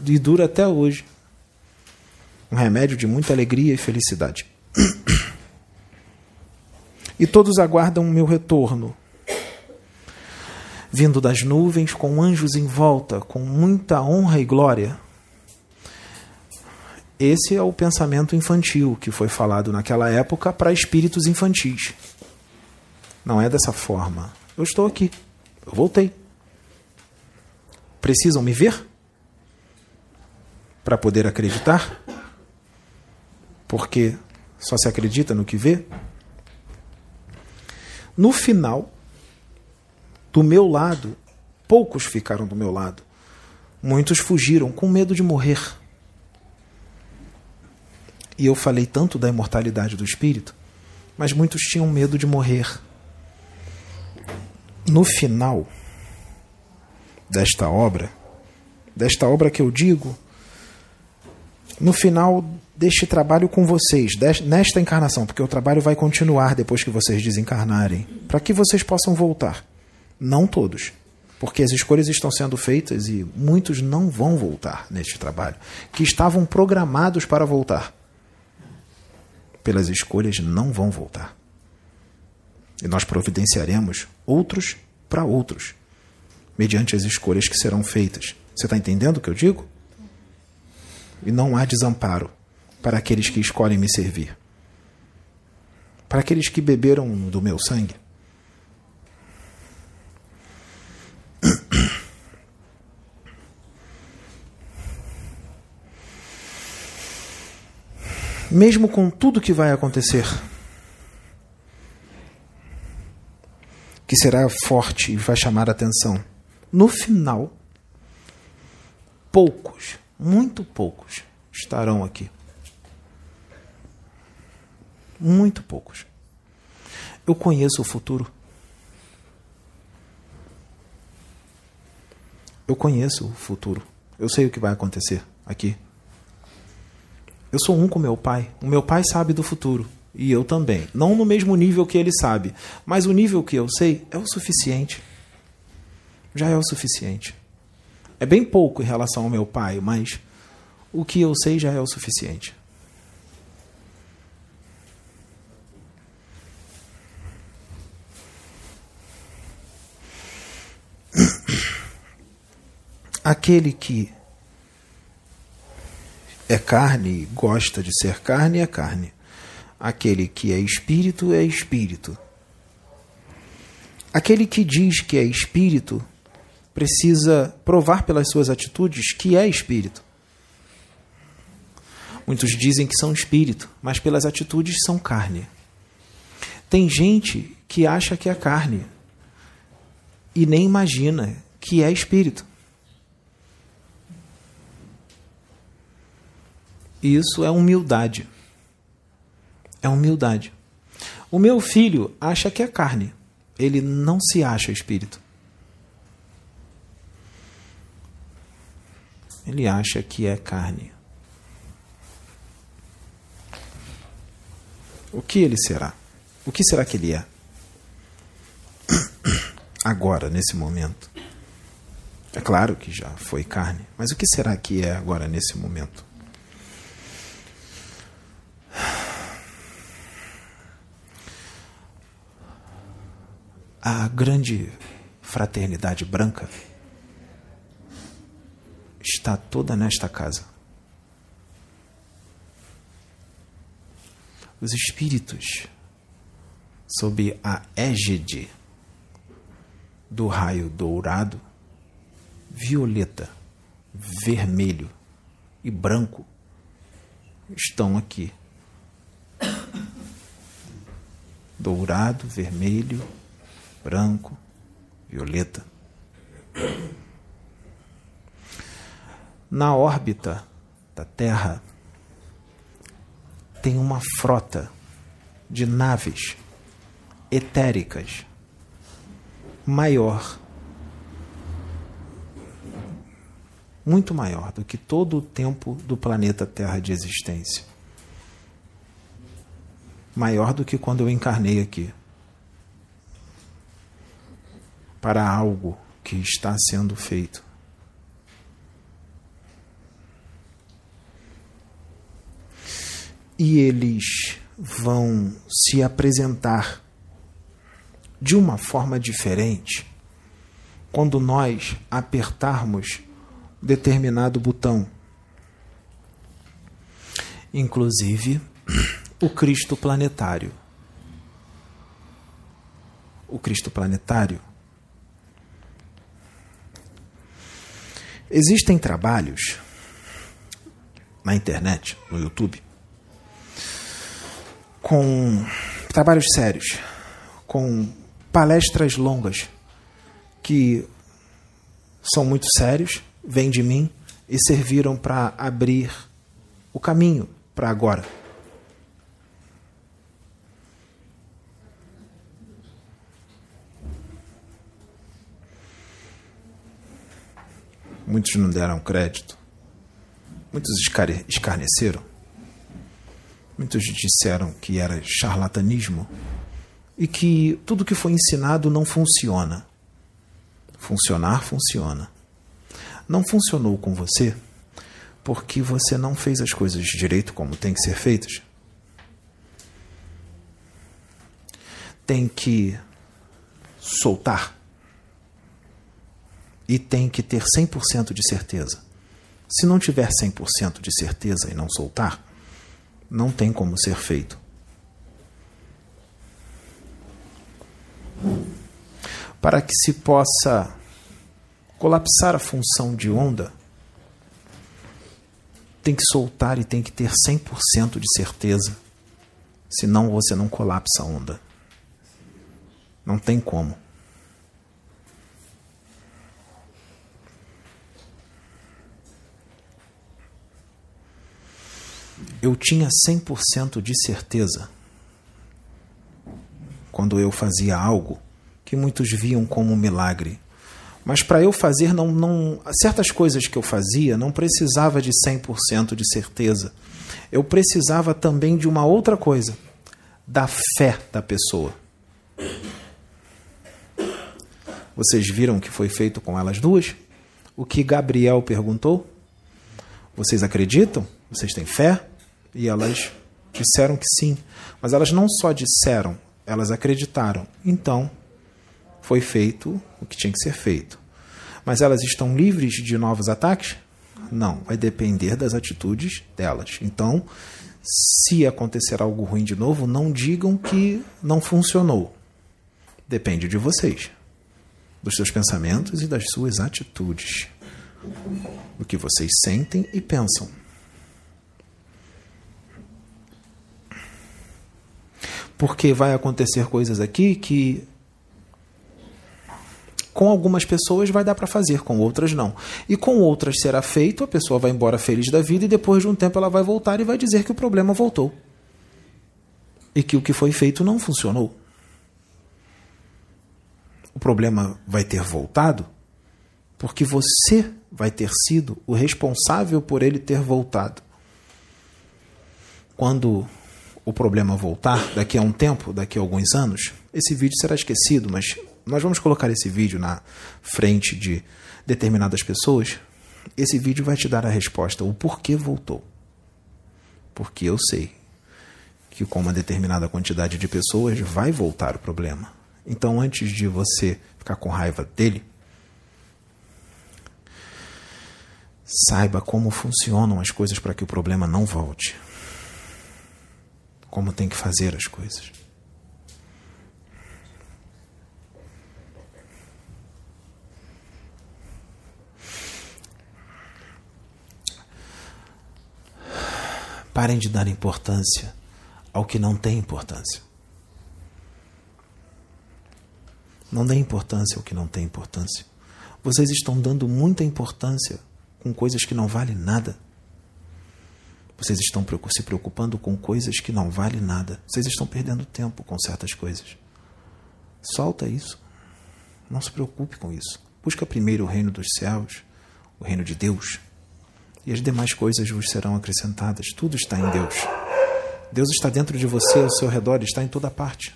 E dura até hoje. Um remédio de muita alegria e felicidade. E todos aguardam o meu retorno, vindo das nuvens com anjos em volta, com muita honra e glória. Esse é o pensamento infantil que foi falado naquela época para espíritos infantis. Não é dessa forma. Eu estou aqui. Eu voltei. Precisam me ver? Para poder acreditar? Porque só se acredita no que vê? No final, do meu lado, poucos ficaram do meu lado. Muitos fugiram com medo de morrer. E eu falei tanto da imortalidade do espírito, mas muitos tinham medo de morrer. No final desta obra, desta obra que eu digo, no final deste trabalho com vocês, nesta encarnação, porque o trabalho vai continuar depois que vocês desencarnarem, para que vocês possam voltar. Não todos, porque as escolhas estão sendo feitas e muitos não vão voltar neste trabalho, que estavam programados para voltar. Pelas escolhas não vão voltar. E nós providenciaremos outros para outros, mediante as escolhas que serão feitas. Você está entendendo o que eu digo? E não há desamparo para aqueles que escolhem me servir, para aqueles que beberam do meu sangue. Mesmo com tudo que vai acontecer, que será forte e vai chamar a atenção, no final, poucos, muito poucos, estarão aqui. Muito poucos. Eu conheço o futuro. Eu conheço o futuro. Eu sei o que vai acontecer aqui. Eu sou um com meu pai. O meu pai sabe do futuro. E eu também. Não no mesmo nível que ele sabe. Mas o nível que eu sei é o suficiente. Já é o suficiente. É bem pouco em relação ao meu pai, mas o que eu sei já é o suficiente. Aquele que é carne, gosta de ser carne, é carne. Aquele que é espírito, é espírito. Aquele que diz que é espírito precisa provar pelas suas atitudes que é espírito. Muitos dizem que são espírito, mas pelas atitudes são carne. Tem gente que acha que é carne e nem imagina que é espírito. Isso é humildade. É humildade. O meu filho acha que é carne. Ele não se acha espírito. Ele acha que é carne. O que ele será? O que será que ele é? Agora, nesse momento. É claro que já foi carne, mas o que será que é agora, nesse momento? A grande fraternidade branca está toda nesta casa. Os espíritos, sob a égide do raio dourado, violeta, vermelho e branco, estão aqui. Dourado, vermelho, branco, violeta. Na órbita da Terra tem uma frota de naves etéricas maior, muito maior do que todo o tempo do planeta Terra de existência. Maior do que quando eu encarnei aqui. Para algo que está sendo feito. E eles vão se apresentar de uma forma diferente quando nós apertarmos determinado botão. Inclusive o Cristo planetário. O Cristo planetário. Existem trabalhos na internet, no YouTube, com trabalhos sérios, com palestras longas que são muito sérios, vêm de mim e serviram para abrir o caminho para agora. Muitos não deram crédito, muitos escarneceram, muitos disseram que era charlatanismo e que tudo que foi ensinado não funciona. Funcionar, funciona. Não funcionou com você porque você não fez as coisas direito como tem que ser feitas. Tem que soltar. E tem que ter 100% de certeza. Se não tiver 100% de certeza e não soltar, não tem como ser feito. para que se possa colapsar a função de onda, tem que soltar e tem que ter 100% de certeza. Senão você não colapsa a onda. Não tem como. Eu tinha 100% de certeza quando eu fazia algo que muitos viam como um milagre. Mas para eu fazer não, não certas coisas que eu fazia não precisava de 100% de certeza. Eu precisava também de uma outra coisa, da fé da pessoa. Vocês viram que foi feito com elas duas? O que Gabriel perguntou? Vocês acreditam? Vocês têm fé? E elas disseram que sim. Mas elas não só disseram, elas acreditaram. Então, foi feito o que tinha que ser feito. Mas elas estão livres de novos ataques? Não, vai depender das atitudes delas. Então, se acontecer algo ruim de novo, não digam que não funcionou. Depende de vocês, dos seus pensamentos e das suas atitudes, do que vocês sentem e pensam. Porque vai acontecer coisas aqui que com algumas pessoas vai dar para fazer, com outras não. E com outras será feito, a pessoa vai embora feliz da vida e depois de um tempo ela vai voltar e vai dizer que o problema voltou. E que o que foi feito não funcionou. O problema vai ter voltado porque você vai ter sido o responsável por ele ter voltado. Quando o problema voltar, daqui a um tempo, daqui a alguns anos, esse vídeo será esquecido, mas nós vamos colocar esse vídeo na frente de determinadas pessoas. Esse vídeo vai te dar a resposta, o porquê voltou. Porque eu sei que com uma determinada quantidade de pessoas vai voltar o problema. Então, antes de você ficar com raiva dele, saiba como funcionam as coisas para que o problema não volte. Como tem que fazer as coisas. Parem de dar importância ao que não tem importância. Não dê importância ao que não tem importância. Vocês estão dando muita importância com coisas que não valem nada. Vocês estão se preocupando com coisas que não valem nada. Vocês estão perdendo tempo com certas coisas. Solta isso. Não se preocupe com isso. Busca primeiro o reino dos céus, o reino de Deus, e as demais coisas vos serão acrescentadas. Tudo está em Deus. Deus está dentro de você, ao seu redor, está em toda parte.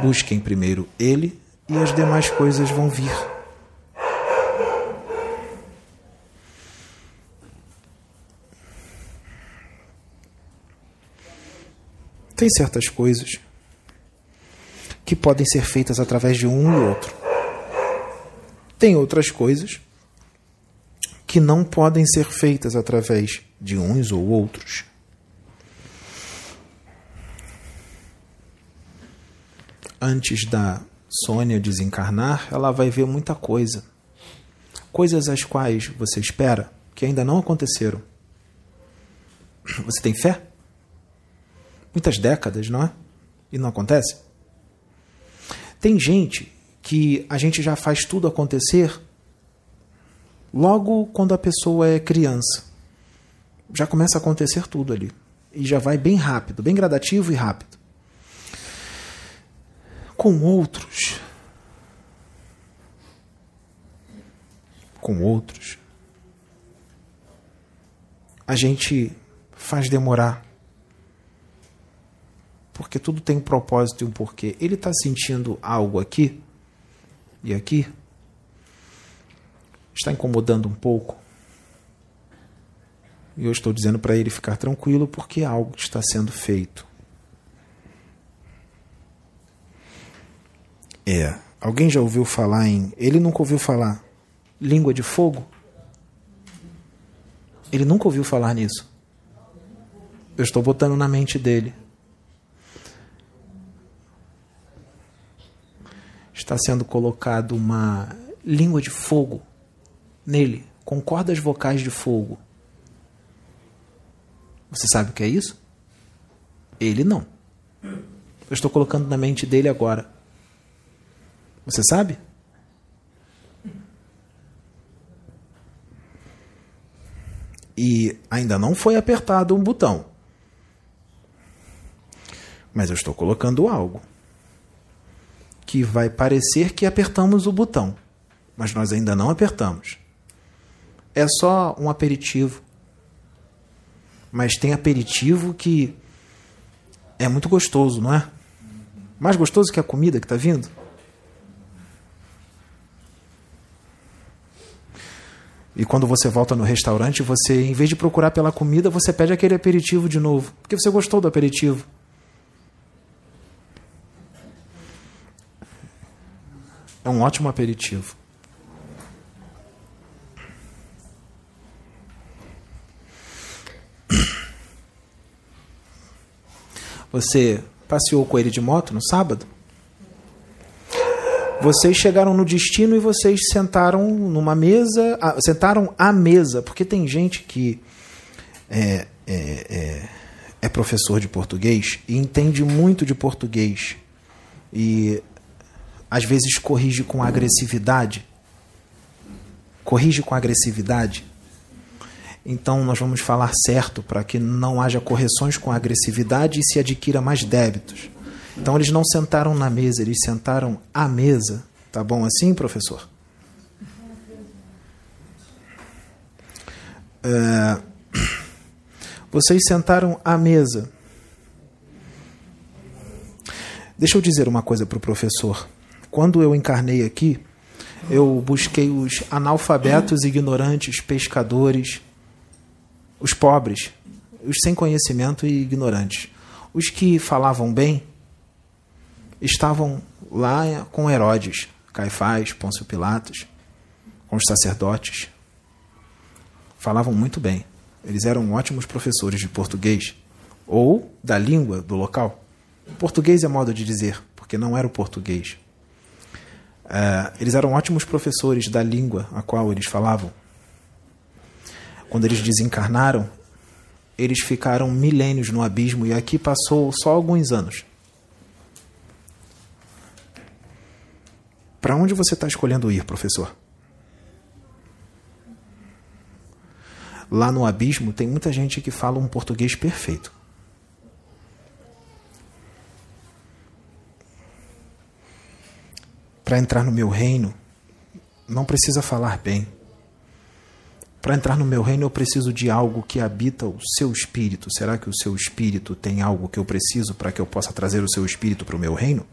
Busquem primeiro Ele e as demais coisas vão vir. Tem certas coisas que podem ser feitas através de um e outro. Tem outras coisas que não podem ser feitas através de uns ou outros. Antes da Sônia desencarnar, ela vai ver muita coisa. Coisas as quais você espera que ainda não aconteceram. Você tem fé? Muitas décadas, não é? E não acontece? Tem gente que a gente já faz tudo acontecer logo quando a pessoa é criança. Já começa a acontecer tudo ali. E já vai bem rápido, bem gradativo e rápido. Com outros. Com outros. A gente faz demorar. Porque tudo tem um propósito e um porquê. Ele está sentindo algo aqui e aqui está incomodando um pouco. E eu estou dizendo para ele ficar tranquilo porque algo está sendo feito. É. Alguém já ouviu falar em. Ele nunca ouviu falar. Língua de fogo? Ele nunca ouviu falar nisso. Eu estou botando na mente dele. Está sendo colocado uma língua de fogo nele, com cordas vocais de fogo. Você sabe o que é isso? Ele não. Eu estou colocando na mente dele agora. Você sabe? E ainda não foi apertado um botão. Mas eu estou colocando algo que vai parecer que apertamos o botão, mas nós ainda não apertamos é só um aperitivo. Mas tem aperitivo que é muito gostoso, não é? Mais gostoso que a comida que está vindo. E quando você volta no restaurante, você, em vez de procurar pela comida, você pede aquele aperitivo de novo. Porque você gostou do aperitivo. É um ótimo aperitivo. Você passeou com ele de moto no sábado? Vocês chegaram no destino e vocês sentaram numa mesa, ah, sentaram à mesa, porque tem gente que é, é, é, é professor de português e entende muito de português e às vezes corrige com agressividade. Corrige com agressividade então nós vamos falar certo para que não haja correções com agressividade e se adquira mais débitos. Então eles não sentaram na mesa, eles sentaram à mesa. Tá bom assim, professor? É, vocês sentaram à mesa. Deixa eu dizer uma coisa para o professor. Quando eu encarnei aqui, eu busquei os analfabetos, ignorantes, pescadores, os pobres, os sem conhecimento e ignorantes. Os que falavam bem estavam lá com Herodes, Caifás, Pôncio Pilatos, com os sacerdotes. Falavam muito bem. Eles eram ótimos professores de português ou da língua do local. Português é modo de dizer, porque não era o português. Uh, eles eram ótimos professores da língua a qual eles falavam. Quando eles desencarnaram, eles ficaram milênios no abismo e aqui passou só alguns anos. Para onde você está escolhendo ir, professor? Lá no abismo tem muita gente que fala um português perfeito. Para entrar no meu reino, não precisa falar bem. Para entrar no meu reino, eu preciso de algo que habita o seu espírito. Será que o seu espírito tem algo que eu preciso para que eu possa trazer o seu espírito para o meu reino?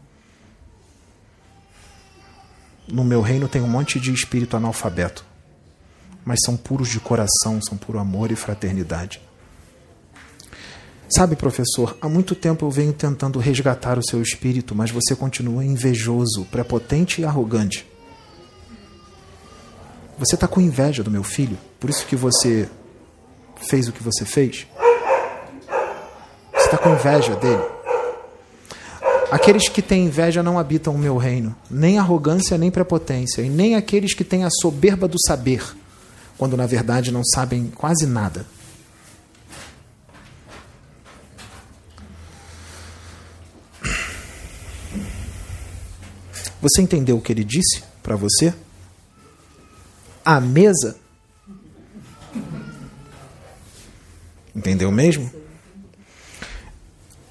No meu reino tem um monte de espírito analfabeto, mas são puros de coração, são puro amor e fraternidade. Sabe, professor, há muito tempo eu venho tentando resgatar o seu espírito, mas você continua invejoso, prepotente e arrogante. Você está com inveja do meu filho? Por isso que você fez o que você fez? Você está com inveja dele? Aqueles que têm inveja não habitam o meu reino, nem arrogância, nem prepotência, e nem aqueles que têm a soberba do saber, quando na verdade não sabem quase nada. Você entendeu o que ele disse para você? A mesa? Entendeu mesmo?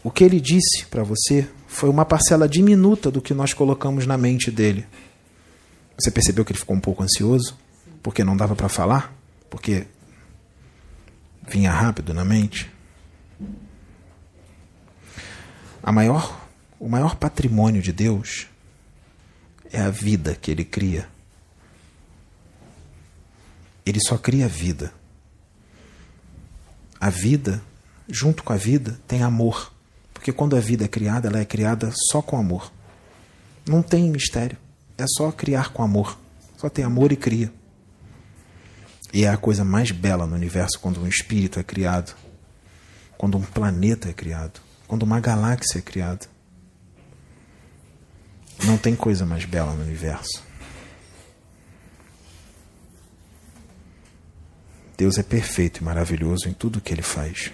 O que ele disse para você foi uma parcela diminuta do que nós colocamos na mente dele. Você percebeu que ele ficou um pouco ansioso? Porque não dava para falar? Porque vinha rápido na mente? A maior, o maior patrimônio de Deus é a vida que ele cria. Ele só cria vida. A vida, junto com a vida, tem amor. Porque quando a vida é criada, ela é criada só com amor. Não tem mistério. É só criar com amor. Só tem amor e cria. E é a coisa mais bela no universo quando um espírito é criado, quando um planeta é criado, quando uma galáxia é criada. Não tem coisa mais bela no universo. Deus é perfeito e maravilhoso em tudo que ele faz.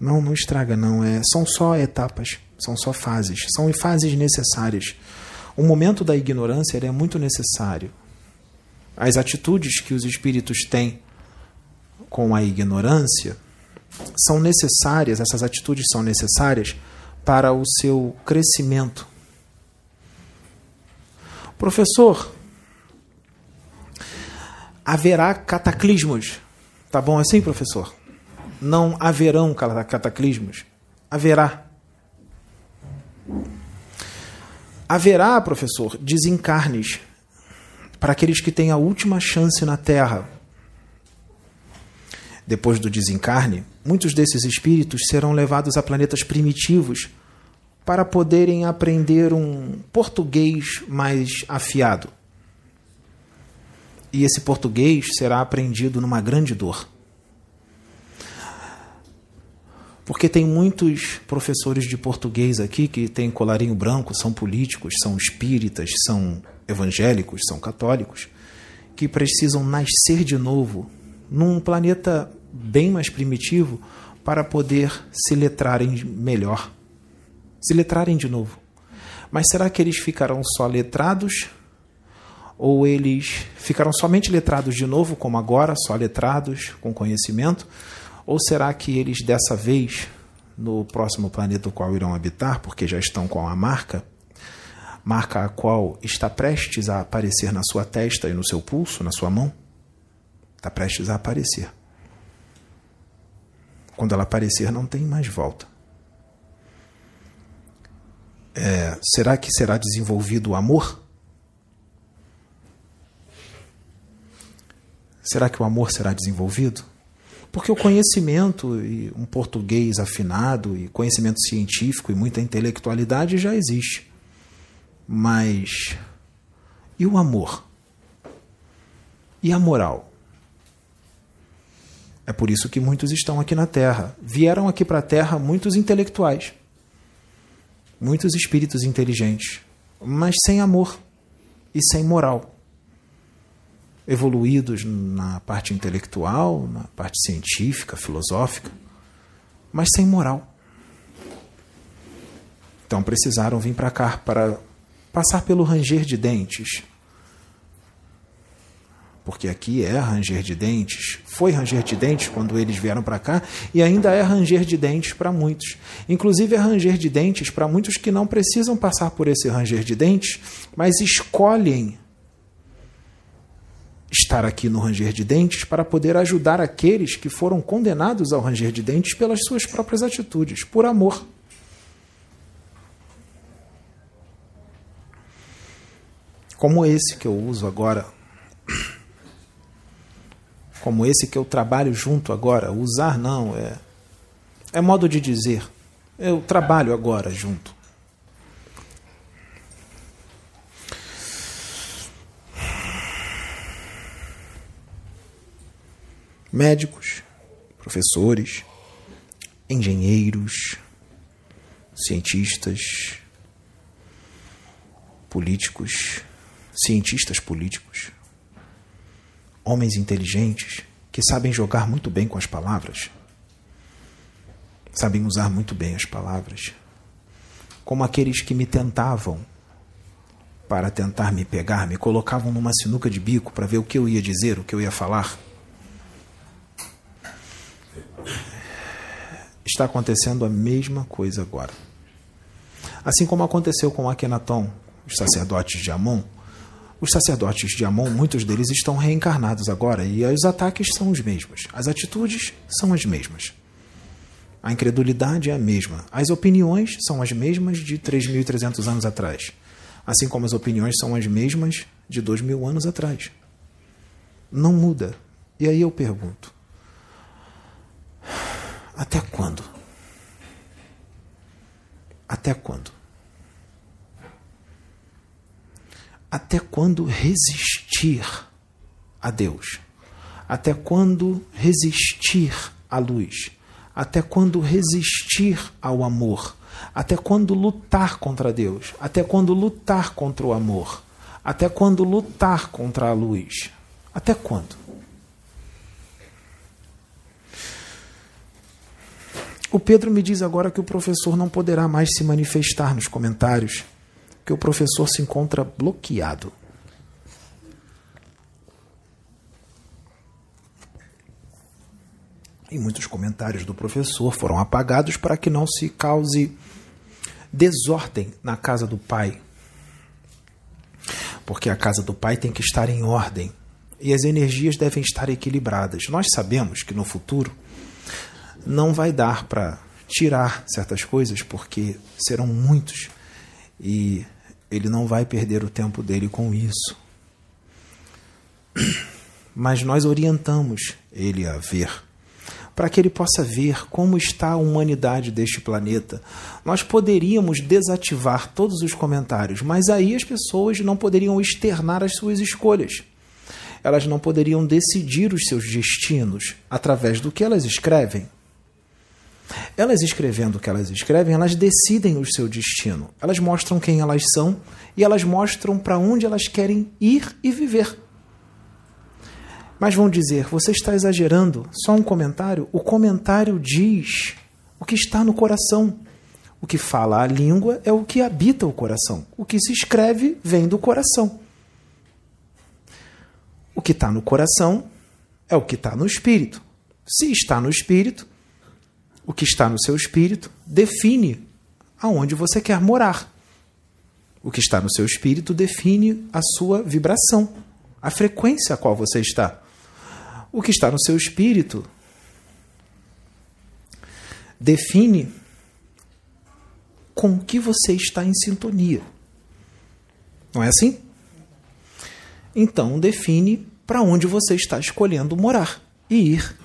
Não, não estraga, não. É, são só etapas, são só fases, são fases necessárias. O momento da ignorância é muito necessário. As atitudes que os espíritos têm com a ignorância são necessárias, essas atitudes são necessárias para o seu crescimento. Professor, haverá cataclismos. Tá bom assim, professor? Não haverão cataclismos? Haverá. Haverá, professor, desencarnes para aqueles que têm a última chance na Terra. Depois do desencarne, muitos desses espíritos serão levados a planetas primitivos para poderem aprender um português mais afiado. E esse português será aprendido numa grande dor. Porque tem muitos professores de português aqui que têm colarinho branco, são políticos, são espíritas, são evangélicos, são católicos, que precisam nascer de novo num planeta bem mais primitivo para poder se letrarem melhor. Se letrarem de novo. Mas será que eles ficarão só letrados? Ou eles ficarão somente letrados de novo, como agora, só letrados, com conhecimento? Ou será que eles dessa vez, no próximo planeta o qual irão habitar, porque já estão com a marca, marca a qual está prestes a aparecer na sua testa e no seu pulso, na sua mão? Está prestes a aparecer. Quando ela aparecer, não tem mais volta. É, será que será desenvolvido o amor? Será que o amor será desenvolvido? Porque o conhecimento e um português afinado e conhecimento científico e muita intelectualidade já existe. Mas e o amor? E a moral? É por isso que muitos estão aqui na Terra. Vieram aqui para a Terra muitos intelectuais, muitos espíritos inteligentes, mas sem amor e sem moral. evoluídos na parte intelectual, na parte científica, filosófica, mas sem moral. Então precisaram vir para cá para passar pelo ranger de dentes. Porque aqui é ranger de dentes, foi ranger de dentes quando eles vieram para cá e ainda é ranger de dentes para muitos. Inclusive é ranger de dentes para muitos que não precisam passar por esse ranger de dentes, mas escolhem estar aqui no ranger de dentes para poder ajudar aqueles que foram condenados ao ranger de dentes pelas suas próprias atitudes, por amor. Como esse que eu uso agora, como esse que eu trabalho junto agora, usar não, é, é modo de dizer, eu trabalho agora junto. médicos, professores, engenheiros, cientistas, políticos, cientistas políticos, homens inteligentes que sabem jogar muito bem com as palavras, sabem usar muito bem as palavras, como aqueles que me tentavam para tentar me pegar, me colocavam numa sinuca de bico para ver o que eu ia dizer, o que eu ia falar. está acontecendo a mesma coisa agora. Assim como aconteceu com Akenaton, os sacerdotes de Amon, os sacerdotes de Amon, muitos deles estão reencarnados agora e os ataques são os mesmos, as atitudes são as mesmas. A incredulidade é a mesma, as opiniões são as mesmas de 3.300 anos atrás, assim como as opiniões são as mesmas de 2.000 anos atrás. Não muda. E aí eu pergunto: até quando? Até quando? Até quando resistir a Deus? Até quando resistir à luz? Até quando resistir ao amor? Até quando lutar contra Deus? Até quando lutar contra o amor? Até quando lutar contra a luz? Até quando? O Pedro me diz agora que o professor não poderá mais se manifestar nos comentários, que o professor se encontra bloqueado. E muitos comentários do professor foram apagados para que não se cause desordem na casa do pai. Porque a casa do pai tem que estar em ordem e as energias devem estar equilibradas. Nós sabemos que no futuro não vai dar para tirar certas coisas, porque serão muitos e ele não vai perder o tempo dele com isso. Mas nós orientamos ele a ver, para que ele possa ver como está a humanidade deste planeta. Nós poderíamos desativar todos os comentários, mas aí as pessoas não poderiam externar as suas escolhas. Elas não poderiam decidir os seus destinos através do que elas escrevem. Elas escrevendo o que elas escrevem, elas decidem o seu destino. Elas mostram quem elas são e elas mostram para onde elas querem ir e viver. Mas vão dizer: você está exagerando. Só um comentário? O comentário diz o que está no coração. O que fala a língua é o que habita o coração. O que se escreve vem do coração. O que está no coração é o que está no espírito. Se está no espírito, o que está no seu espírito define aonde você quer morar. O que está no seu espírito define a sua vibração, a frequência a qual você está. O que está no seu espírito define com que você está em sintonia. Não é assim? Então define para onde você está escolhendo morar e ir.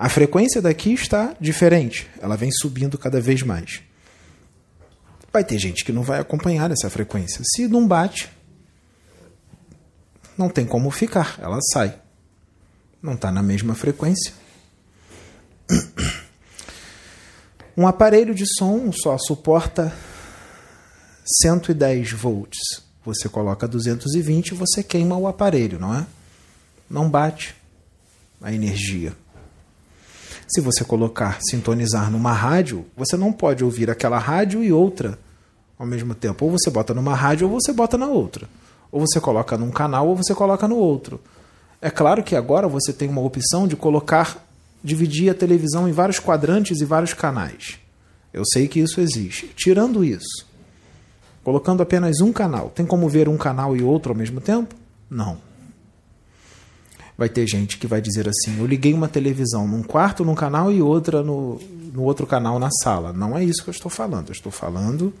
A frequência daqui está diferente, ela vem subindo cada vez mais. Vai ter gente que não vai acompanhar essa frequência. Se não bate, não tem como ficar, ela sai. Não está na mesma frequência. Um aparelho de som só suporta 110 volts. Você coloca 220 e você queima o aparelho, não é? Não bate a energia. Se você colocar sintonizar numa rádio, você não pode ouvir aquela rádio e outra ao mesmo tempo. Ou você bota numa rádio ou você bota na outra. Ou você coloca num canal ou você coloca no outro. É claro que agora você tem uma opção de colocar, dividir a televisão em vários quadrantes e vários canais. Eu sei que isso existe. Tirando isso, colocando apenas um canal, tem como ver um canal e outro ao mesmo tempo? Não. Vai ter gente que vai dizer assim: eu liguei uma televisão num quarto num canal e outra no, no outro canal na sala. Não é isso que eu estou falando. Eu estou falando.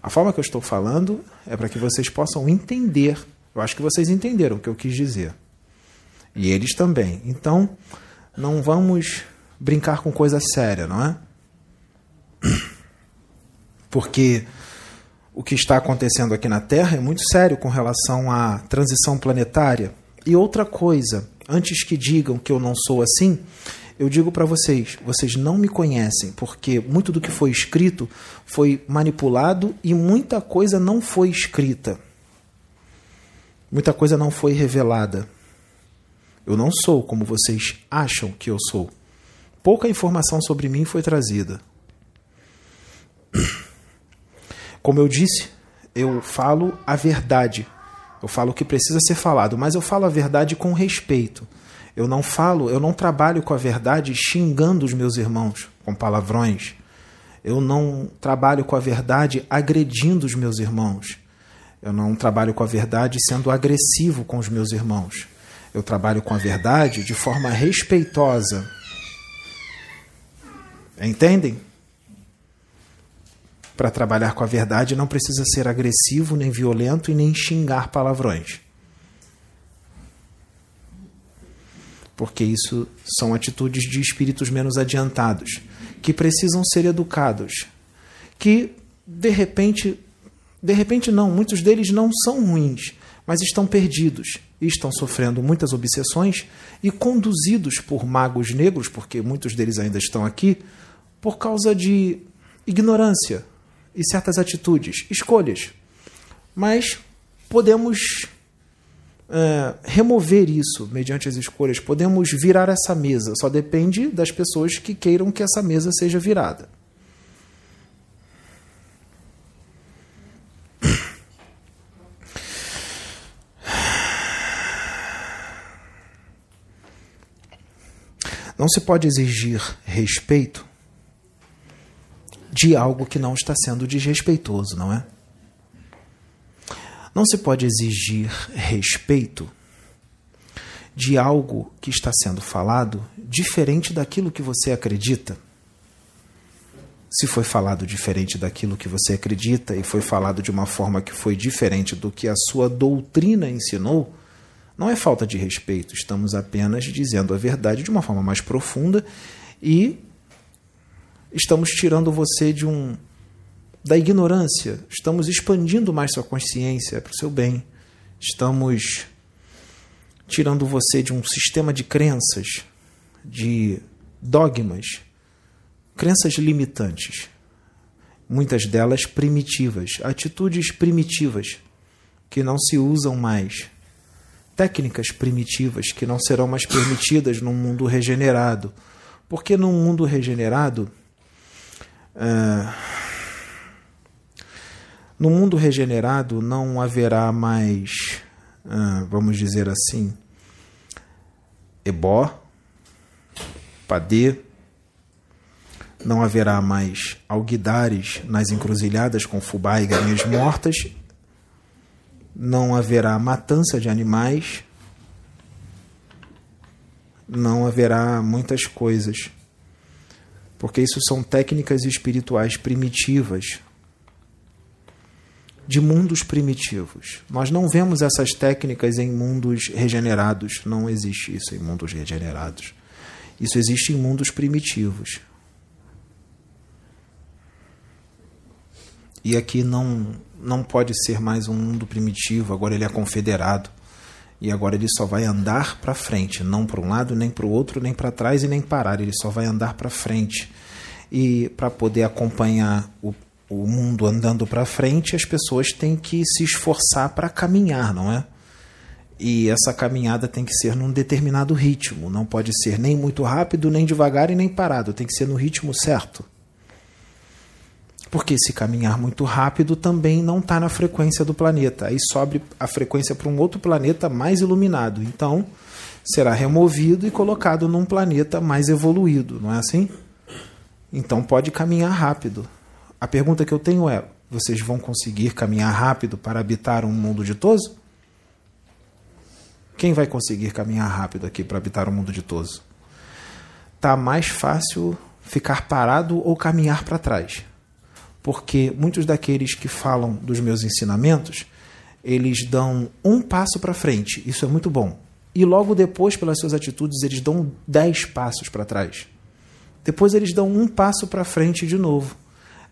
A forma que eu estou falando é para que vocês possam entender. Eu acho que vocês entenderam o que eu quis dizer. E eles também. Então, não vamos brincar com coisa séria, não é? Porque o que está acontecendo aqui na Terra é muito sério com relação à transição planetária. E outra coisa, antes que digam que eu não sou assim, eu digo para vocês, vocês não me conhecem, porque muito do que foi escrito foi manipulado e muita coisa não foi escrita. Muita coisa não foi revelada. Eu não sou como vocês acham que eu sou. Pouca informação sobre mim foi trazida. Como eu disse, eu falo a verdade. Eu falo o que precisa ser falado, mas eu falo a verdade com respeito. Eu não falo, eu não trabalho com a verdade xingando os meus irmãos com palavrões. Eu não trabalho com a verdade agredindo os meus irmãos. Eu não trabalho com a verdade sendo agressivo com os meus irmãos. Eu trabalho com a verdade de forma respeitosa. Entendem? Para trabalhar com a verdade não precisa ser agressivo, nem violento e nem xingar palavrões. Porque isso são atitudes de espíritos menos adiantados, que precisam ser educados, que de repente, de repente não, muitos deles não são ruins, mas estão perdidos e estão sofrendo muitas obsessões e conduzidos por magos negros, porque muitos deles ainda estão aqui, por causa de ignorância e certas atitudes, escolhas. Mas podemos é, remover isso mediante as escolhas, podemos virar essa mesa, só depende das pessoas que queiram que essa mesa seja virada. Não se pode exigir respeito de algo que não está sendo desrespeitoso, não é? Não se pode exigir respeito de algo que está sendo falado diferente daquilo que você acredita. Se foi falado diferente daquilo que você acredita e foi falado de uma forma que foi diferente do que a sua doutrina ensinou, não é falta de respeito, estamos apenas dizendo a verdade de uma forma mais profunda e estamos tirando você de um da ignorância, estamos expandindo mais sua consciência para o seu bem. Estamos tirando você de um sistema de crenças, de dogmas, crenças limitantes, muitas delas primitivas, atitudes primitivas que não se usam mais técnicas primitivas que não serão mais permitidas num mundo regenerado. Porque num mundo regenerado. Uh, no mundo regenerado não haverá mais, uh, vamos dizer assim, ebó, padê, não haverá mais alguidares nas encruzilhadas com fubá e galinhas mortas. Não haverá matança de animais, não haverá muitas coisas, porque isso são técnicas espirituais primitivas, de mundos primitivos. Nós não vemos essas técnicas em mundos regenerados, não existe isso em mundos regenerados. Isso existe em mundos primitivos. E aqui não, não pode ser mais um mundo primitivo, agora ele é confederado. E agora ele só vai andar para frente, não para um lado, nem para o outro, nem para trás e nem parar. Ele só vai andar para frente. E para poder acompanhar o o mundo andando para frente, as pessoas têm que se esforçar para caminhar, não é? E essa caminhada tem que ser num determinado ritmo, não pode ser nem muito rápido, nem devagar e nem parado, tem que ser no ritmo certo. Porque se caminhar muito rápido também não está na frequência do planeta, aí sobe a frequência para um outro planeta mais iluminado. Então será removido e colocado num planeta mais evoluído, não é assim? Então pode caminhar rápido. A pergunta que eu tenho é: vocês vão conseguir caminhar rápido para habitar um mundo ditoso? Quem vai conseguir caminhar rápido aqui para habitar um mundo ditoso? Tá mais fácil ficar parado ou caminhar para trás. Porque muitos daqueles que falam dos meus ensinamentos, eles dão um passo para frente. Isso é muito bom. E logo depois, pelas suas atitudes, eles dão dez passos para trás. Depois eles dão um passo para frente de novo.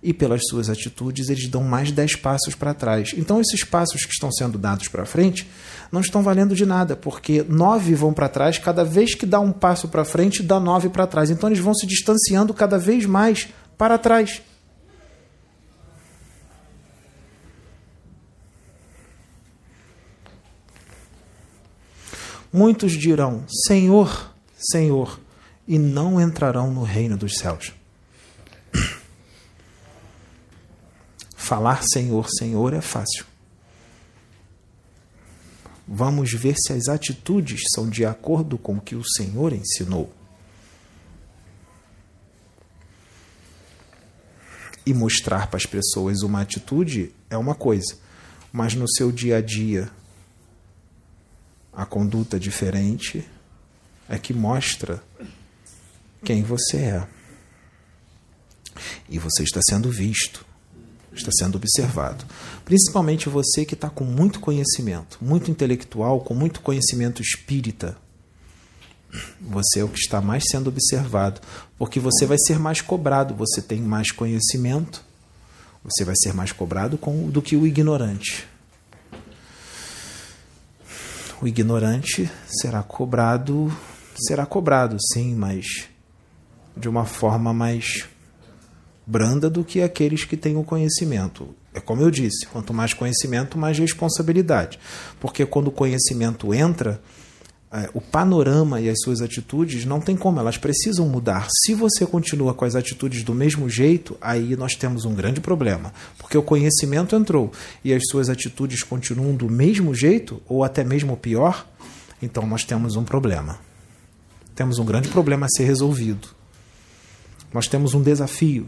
E pelas suas atitudes, eles dão mais dez passos para trás. Então, esses passos que estão sendo dados para frente não estão valendo de nada, porque nove vão para trás, cada vez que dá um passo para frente, dá nove para trás. Então, eles vão se distanciando cada vez mais para trás. Muitos dirão: Senhor, Senhor, e não entrarão no reino dos céus. Falar Senhor, Senhor é fácil. Vamos ver se as atitudes são de acordo com o que o Senhor ensinou. E mostrar para as pessoas uma atitude é uma coisa, mas no seu dia a dia, a conduta diferente é que mostra quem você é. E você está sendo visto, está sendo observado. Principalmente você que está com muito conhecimento, muito intelectual, com muito conhecimento espírita. Você é o que está mais sendo observado, porque você vai ser mais cobrado, você tem mais conhecimento, você vai ser mais cobrado com, do que o ignorante. O ignorante será cobrado, será cobrado, sim, mas de uma forma mais branda do que aqueles que têm o conhecimento. É como eu disse, quanto mais conhecimento, mais responsabilidade. Porque quando o conhecimento entra, é, o panorama e as suas atitudes não tem como, elas precisam mudar. Se você continua com as atitudes do mesmo jeito, aí nós temos um grande problema. Porque o conhecimento entrou e as suas atitudes continuam do mesmo jeito, ou até mesmo pior, então nós temos um problema. Temos um grande problema a ser resolvido. Nós temos um desafio.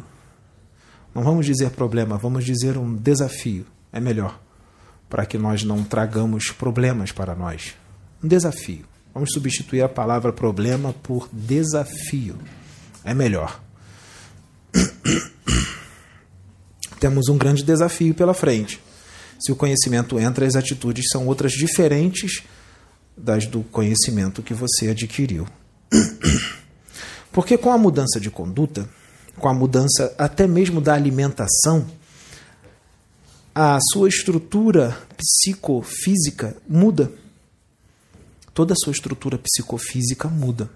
Não vamos dizer problema, vamos dizer um desafio. É melhor. Para que nós não tragamos problemas para nós. Um desafio. Vamos substituir a palavra problema por desafio. É melhor. Temos um grande desafio pela frente. Se o conhecimento entra, as atitudes são outras diferentes das do conhecimento que você adquiriu. Porque com a mudança de conduta, com a mudança até mesmo da alimentação, a sua estrutura psicofísica muda. Toda a sua estrutura psicofísica muda.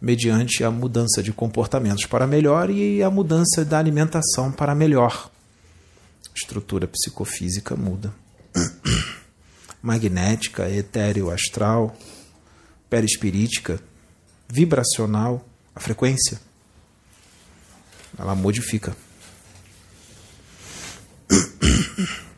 Mediante a mudança de comportamentos para melhor e a mudança da alimentação para melhor. A estrutura psicofísica muda. Magnética, etéreo, astral, perispirítica vibracional, a frequência, ela modifica.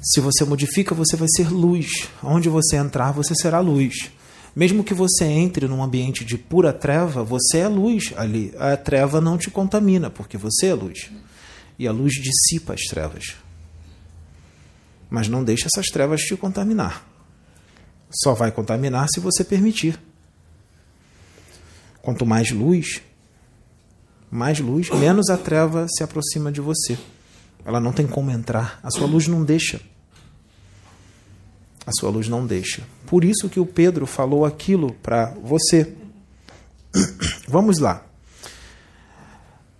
Se você modifica, você vai ser luz. Onde você entrar, você será luz. Mesmo que você entre num ambiente de pura treva, você é luz ali. A treva não te contamina, porque você é luz. E a luz dissipa as trevas. Mas não deixe essas trevas te contaminar. Só vai contaminar se você permitir. Quanto mais luz, mais luz, menos a treva se aproxima de você. Ela não tem como entrar. A sua luz não deixa. A sua luz não deixa. Por isso que o Pedro falou aquilo para você. Vamos lá.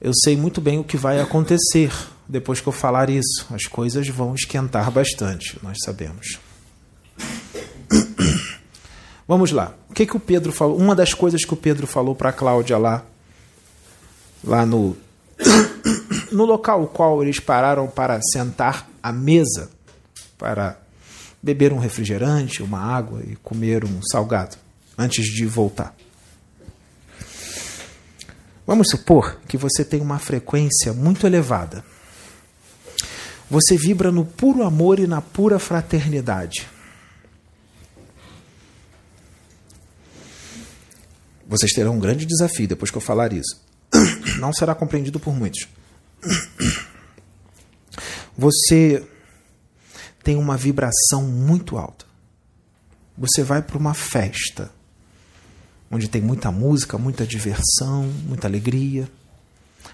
Eu sei muito bem o que vai acontecer depois que eu falar isso. As coisas vão esquentar bastante, nós sabemos. Vamos lá. O que, que o Pedro falou? Uma das coisas que o Pedro falou para a Cláudia lá, lá no no local qual eles pararam para sentar à mesa, para beber um refrigerante, uma água e comer um salgado antes de voltar. Vamos supor que você tem uma frequência muito elevada. Você vibra no puro amor e na pura fraternidade. Vocês terão um grande desafio depois que eu falar isso. Não será compreendido por muitos. Você tem uma vibração muito alta. Você vai para uma festa onde tem muita música, muita diversão, muita alegria.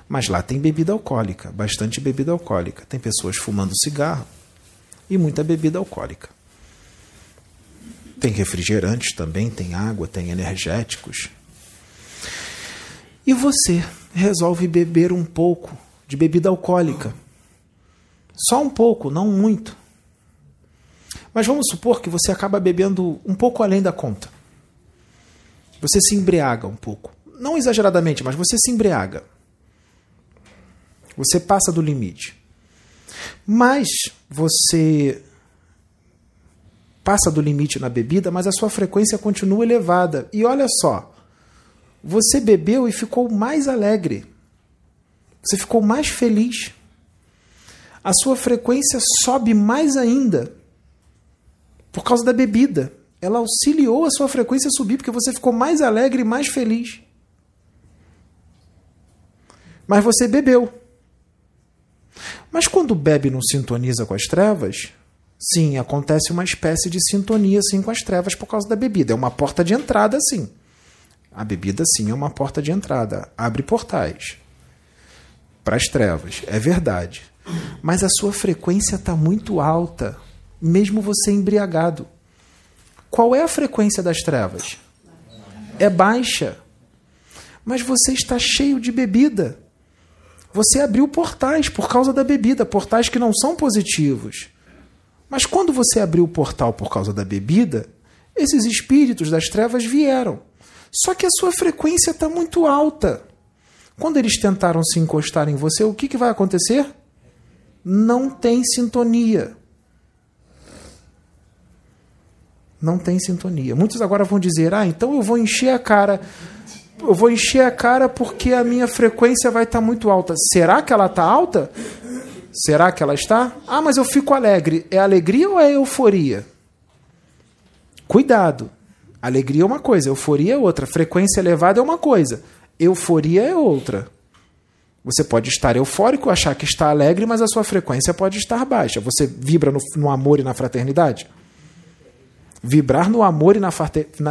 Mas lá tem bebida alcoólica, bastante bebida alcoólica. Tem pessoas fumando cigarro e muita bebida alcoólica. Tem refrigerantes também, tem água, tem energéticos. E você resolve beber um pouco de bebida alcoólica. Só um pouco, não muito. Mas vamos supor que você acaba bebendo um pouco além da conta. Você se embriaga um pouco. Não exageradamente, mas você se embriaga. Você passa do limite. Mas você passa do limite na bebida, mas a sua frequência continua elevada. E olha só, você bebeu e ficou mais alegre. Você ficou mais feliz. A sua frequência sobe mais ainda por causa da bebida. Ela auxiliou a sua frequência a subir porque você ficou mais alegre e mais feliz. Mas você bebeu. Mas quando bebe não sintoniza com as trevas, sim, acontece uma espécie de sintonia sim com as trevas por causa da bebida. É uma porta de entrada, sim. A bebida, sim, é uma porta de entrada. Abre portais para as trevas. É verdade. Mas a sua frequência está muito alta, mesmo você embriagado. Qual é a frequência das trevas? É baixa. Mas você está cheio de bebida. Você abriu portais por causa da bebida, portais que não são positivos. Mas quando você abriu o portal por causa da bebida, esses espíritos das trevas vieram. Só que a sua frequência está muito alta. Quando eles tentaram se encostar em você, o que, que vai acontecer? Não tem sintonia. Não tem sintonia. Muitos agora vão dizer: ah, então eu vou encher a cara. Eu vou encher a cara porque a minha frequência vai estar tá muito alta. Será que ela está alta? Será que ela está? Ah, mas eu fico alegre. É alegria ou é euforia? Cuidado. Alegria é uma coisa, euforia é outra. Frequência elevada é uma coisa, euforia é outra. Você pode estar eufórico, achar que está alegre, mas a sua frequência pode estar baixa. Você vibra no, no amor e na fraternidade? Vibrar no amor e na,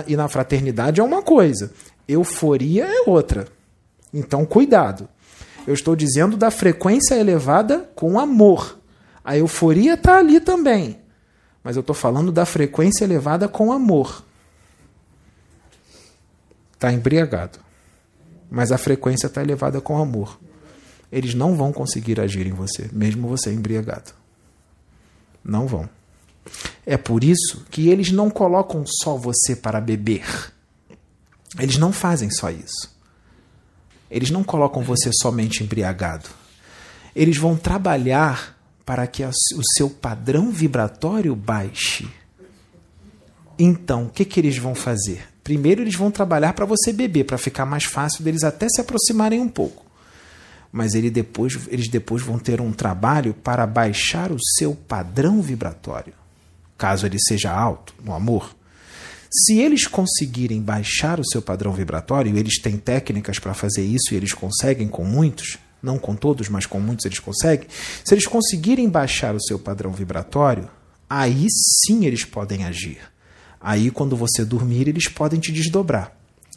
e na fraternidade é uma coisa, euforia é outra. Então, cuidado. Eu estou dizendo da frequência elevada com amor. A euforia está ali também. Mas eu estou falando da frequência elevada com amor está embriagado, mas a frequência está elevada com amor. Eles não vão conseguir agir em você, mesmo você embriagado. Não vão. É por isso que eles não colocam só você para beber. Eles não fazem só isso. Eles não colocam você somente embriagado. Eles vão trabalhar para que o seu padrão vibratório baixe. Então, o que, que eles vão fazer? Primeiro eles vão trabalhar para você beber, para ficar mais fácil deles até se aproximarem um pouco. Mas ele depois, eles depois vão ter um trabalho para baixar o seu padrão vibratório, caso ele seja alto, no amor. Se eles conseguirem baixar o seu padrão vibratório, eles têm técnicas para fazer isso e eles conseguem com muitos, não com todos, mas com muitos eles conseguem. Se eles conseguirem baixar o seu padrão vibratório, aí sim eles podem agir. Aí, quando você dormir, eles podem te desdobrar.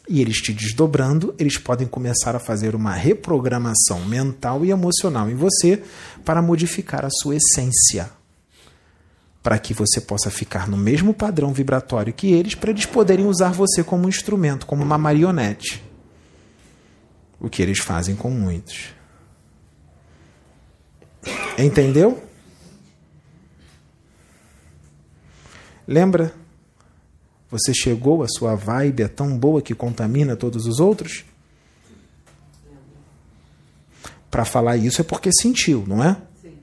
E eles te desdobrando, eles podem começar a fazer uma reprogramação mental e emocional em você para modificar a sua essência. Para que você possa ficar no mesmo padrão vibratório que eles, para eles poderem usar você como instrumento, como uma marionete. O que eles fazem com muitos. Entendeu? Lembra você chegou, a sua vibe é tão boa que contamina todos os outros? para falar isso é porque sentiu, não é? Sim.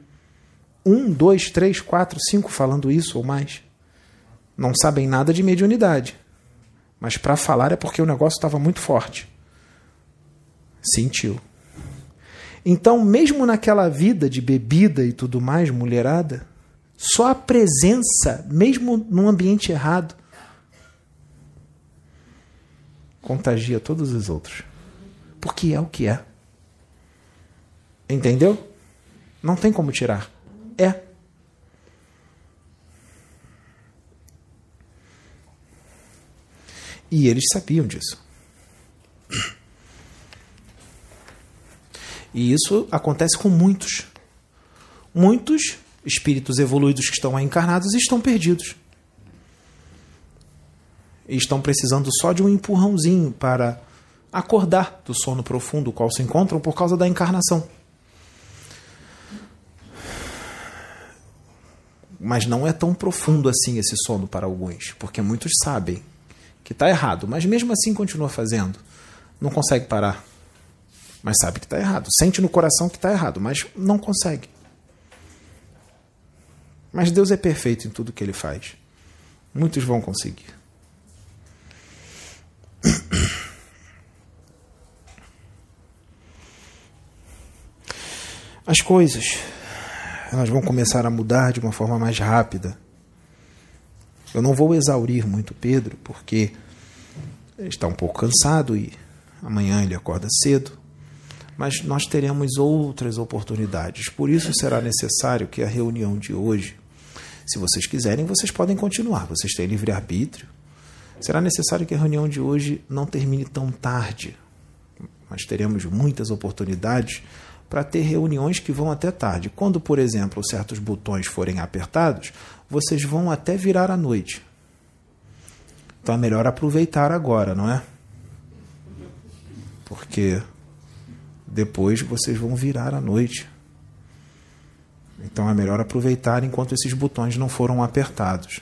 Um, dois, três, quatro, cinco falando isso ou mais. Não sabem nada de mediunidade. Mas para falar é porque o negócio estava muito forte. Sentiu. Então, mesmo naquela vida de bebida e tudo mais, mulherada, só a presença, mesmo num ambiente errado, contagia todos os outros. Porque é o que é. Entendeu? Não tem como tirar. É. E eles sabiam disso. E isso acontece com muitos. Muitos espíritos evoluídos que estão encarnados estão perdidos. Estão precisando só de um empurrãozinho para acordar do sono profundo qual se encontram por causa da encarnação. Mas não é tão profundo assim esse sono para alguns, porque muitos sabem que está errado, mas mesmo assim continua fazendo. Não consegue parar mas sabe que está errado. Sente no coração que está errado, mas não consegue. Mas Deus é perfeito em tudo que ele faz. Muitos vão conseguir. As coisas elas vão começar a mudar de uma forma mais rápida. Eu não vou exaurir muito Pedro, porque está um pouco cansado e amanhã ele acorda cedo mas nós teremos outras oportunidades. Por isso será necessário que a reunião de hoje, se vocês quiserem, vocês podem continuar, vocês têm livre-arbítrio. Será necessário que a reunião de hoje não termine tão tarde, mas teremos muitas oportunidades para ter reuniões que vão até tarde. Quando, por exemplo, certos botões forem apertados, vocês vão até virar a noite. Então é melhor aproveitar agora, não é? Porque depois vocês vão virar à noite. Então é melhor aproveitar enquanto esses botões não foram apertados.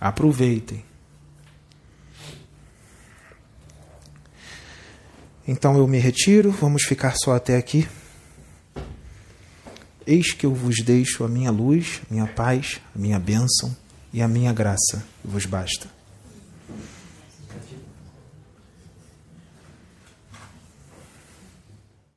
Aproveitem. Então eu me retiro, vamos ficar só até aqui. Eis que eu vos deixo a minha luz, minha paz, a minha bênção e a minha graça, vos basta.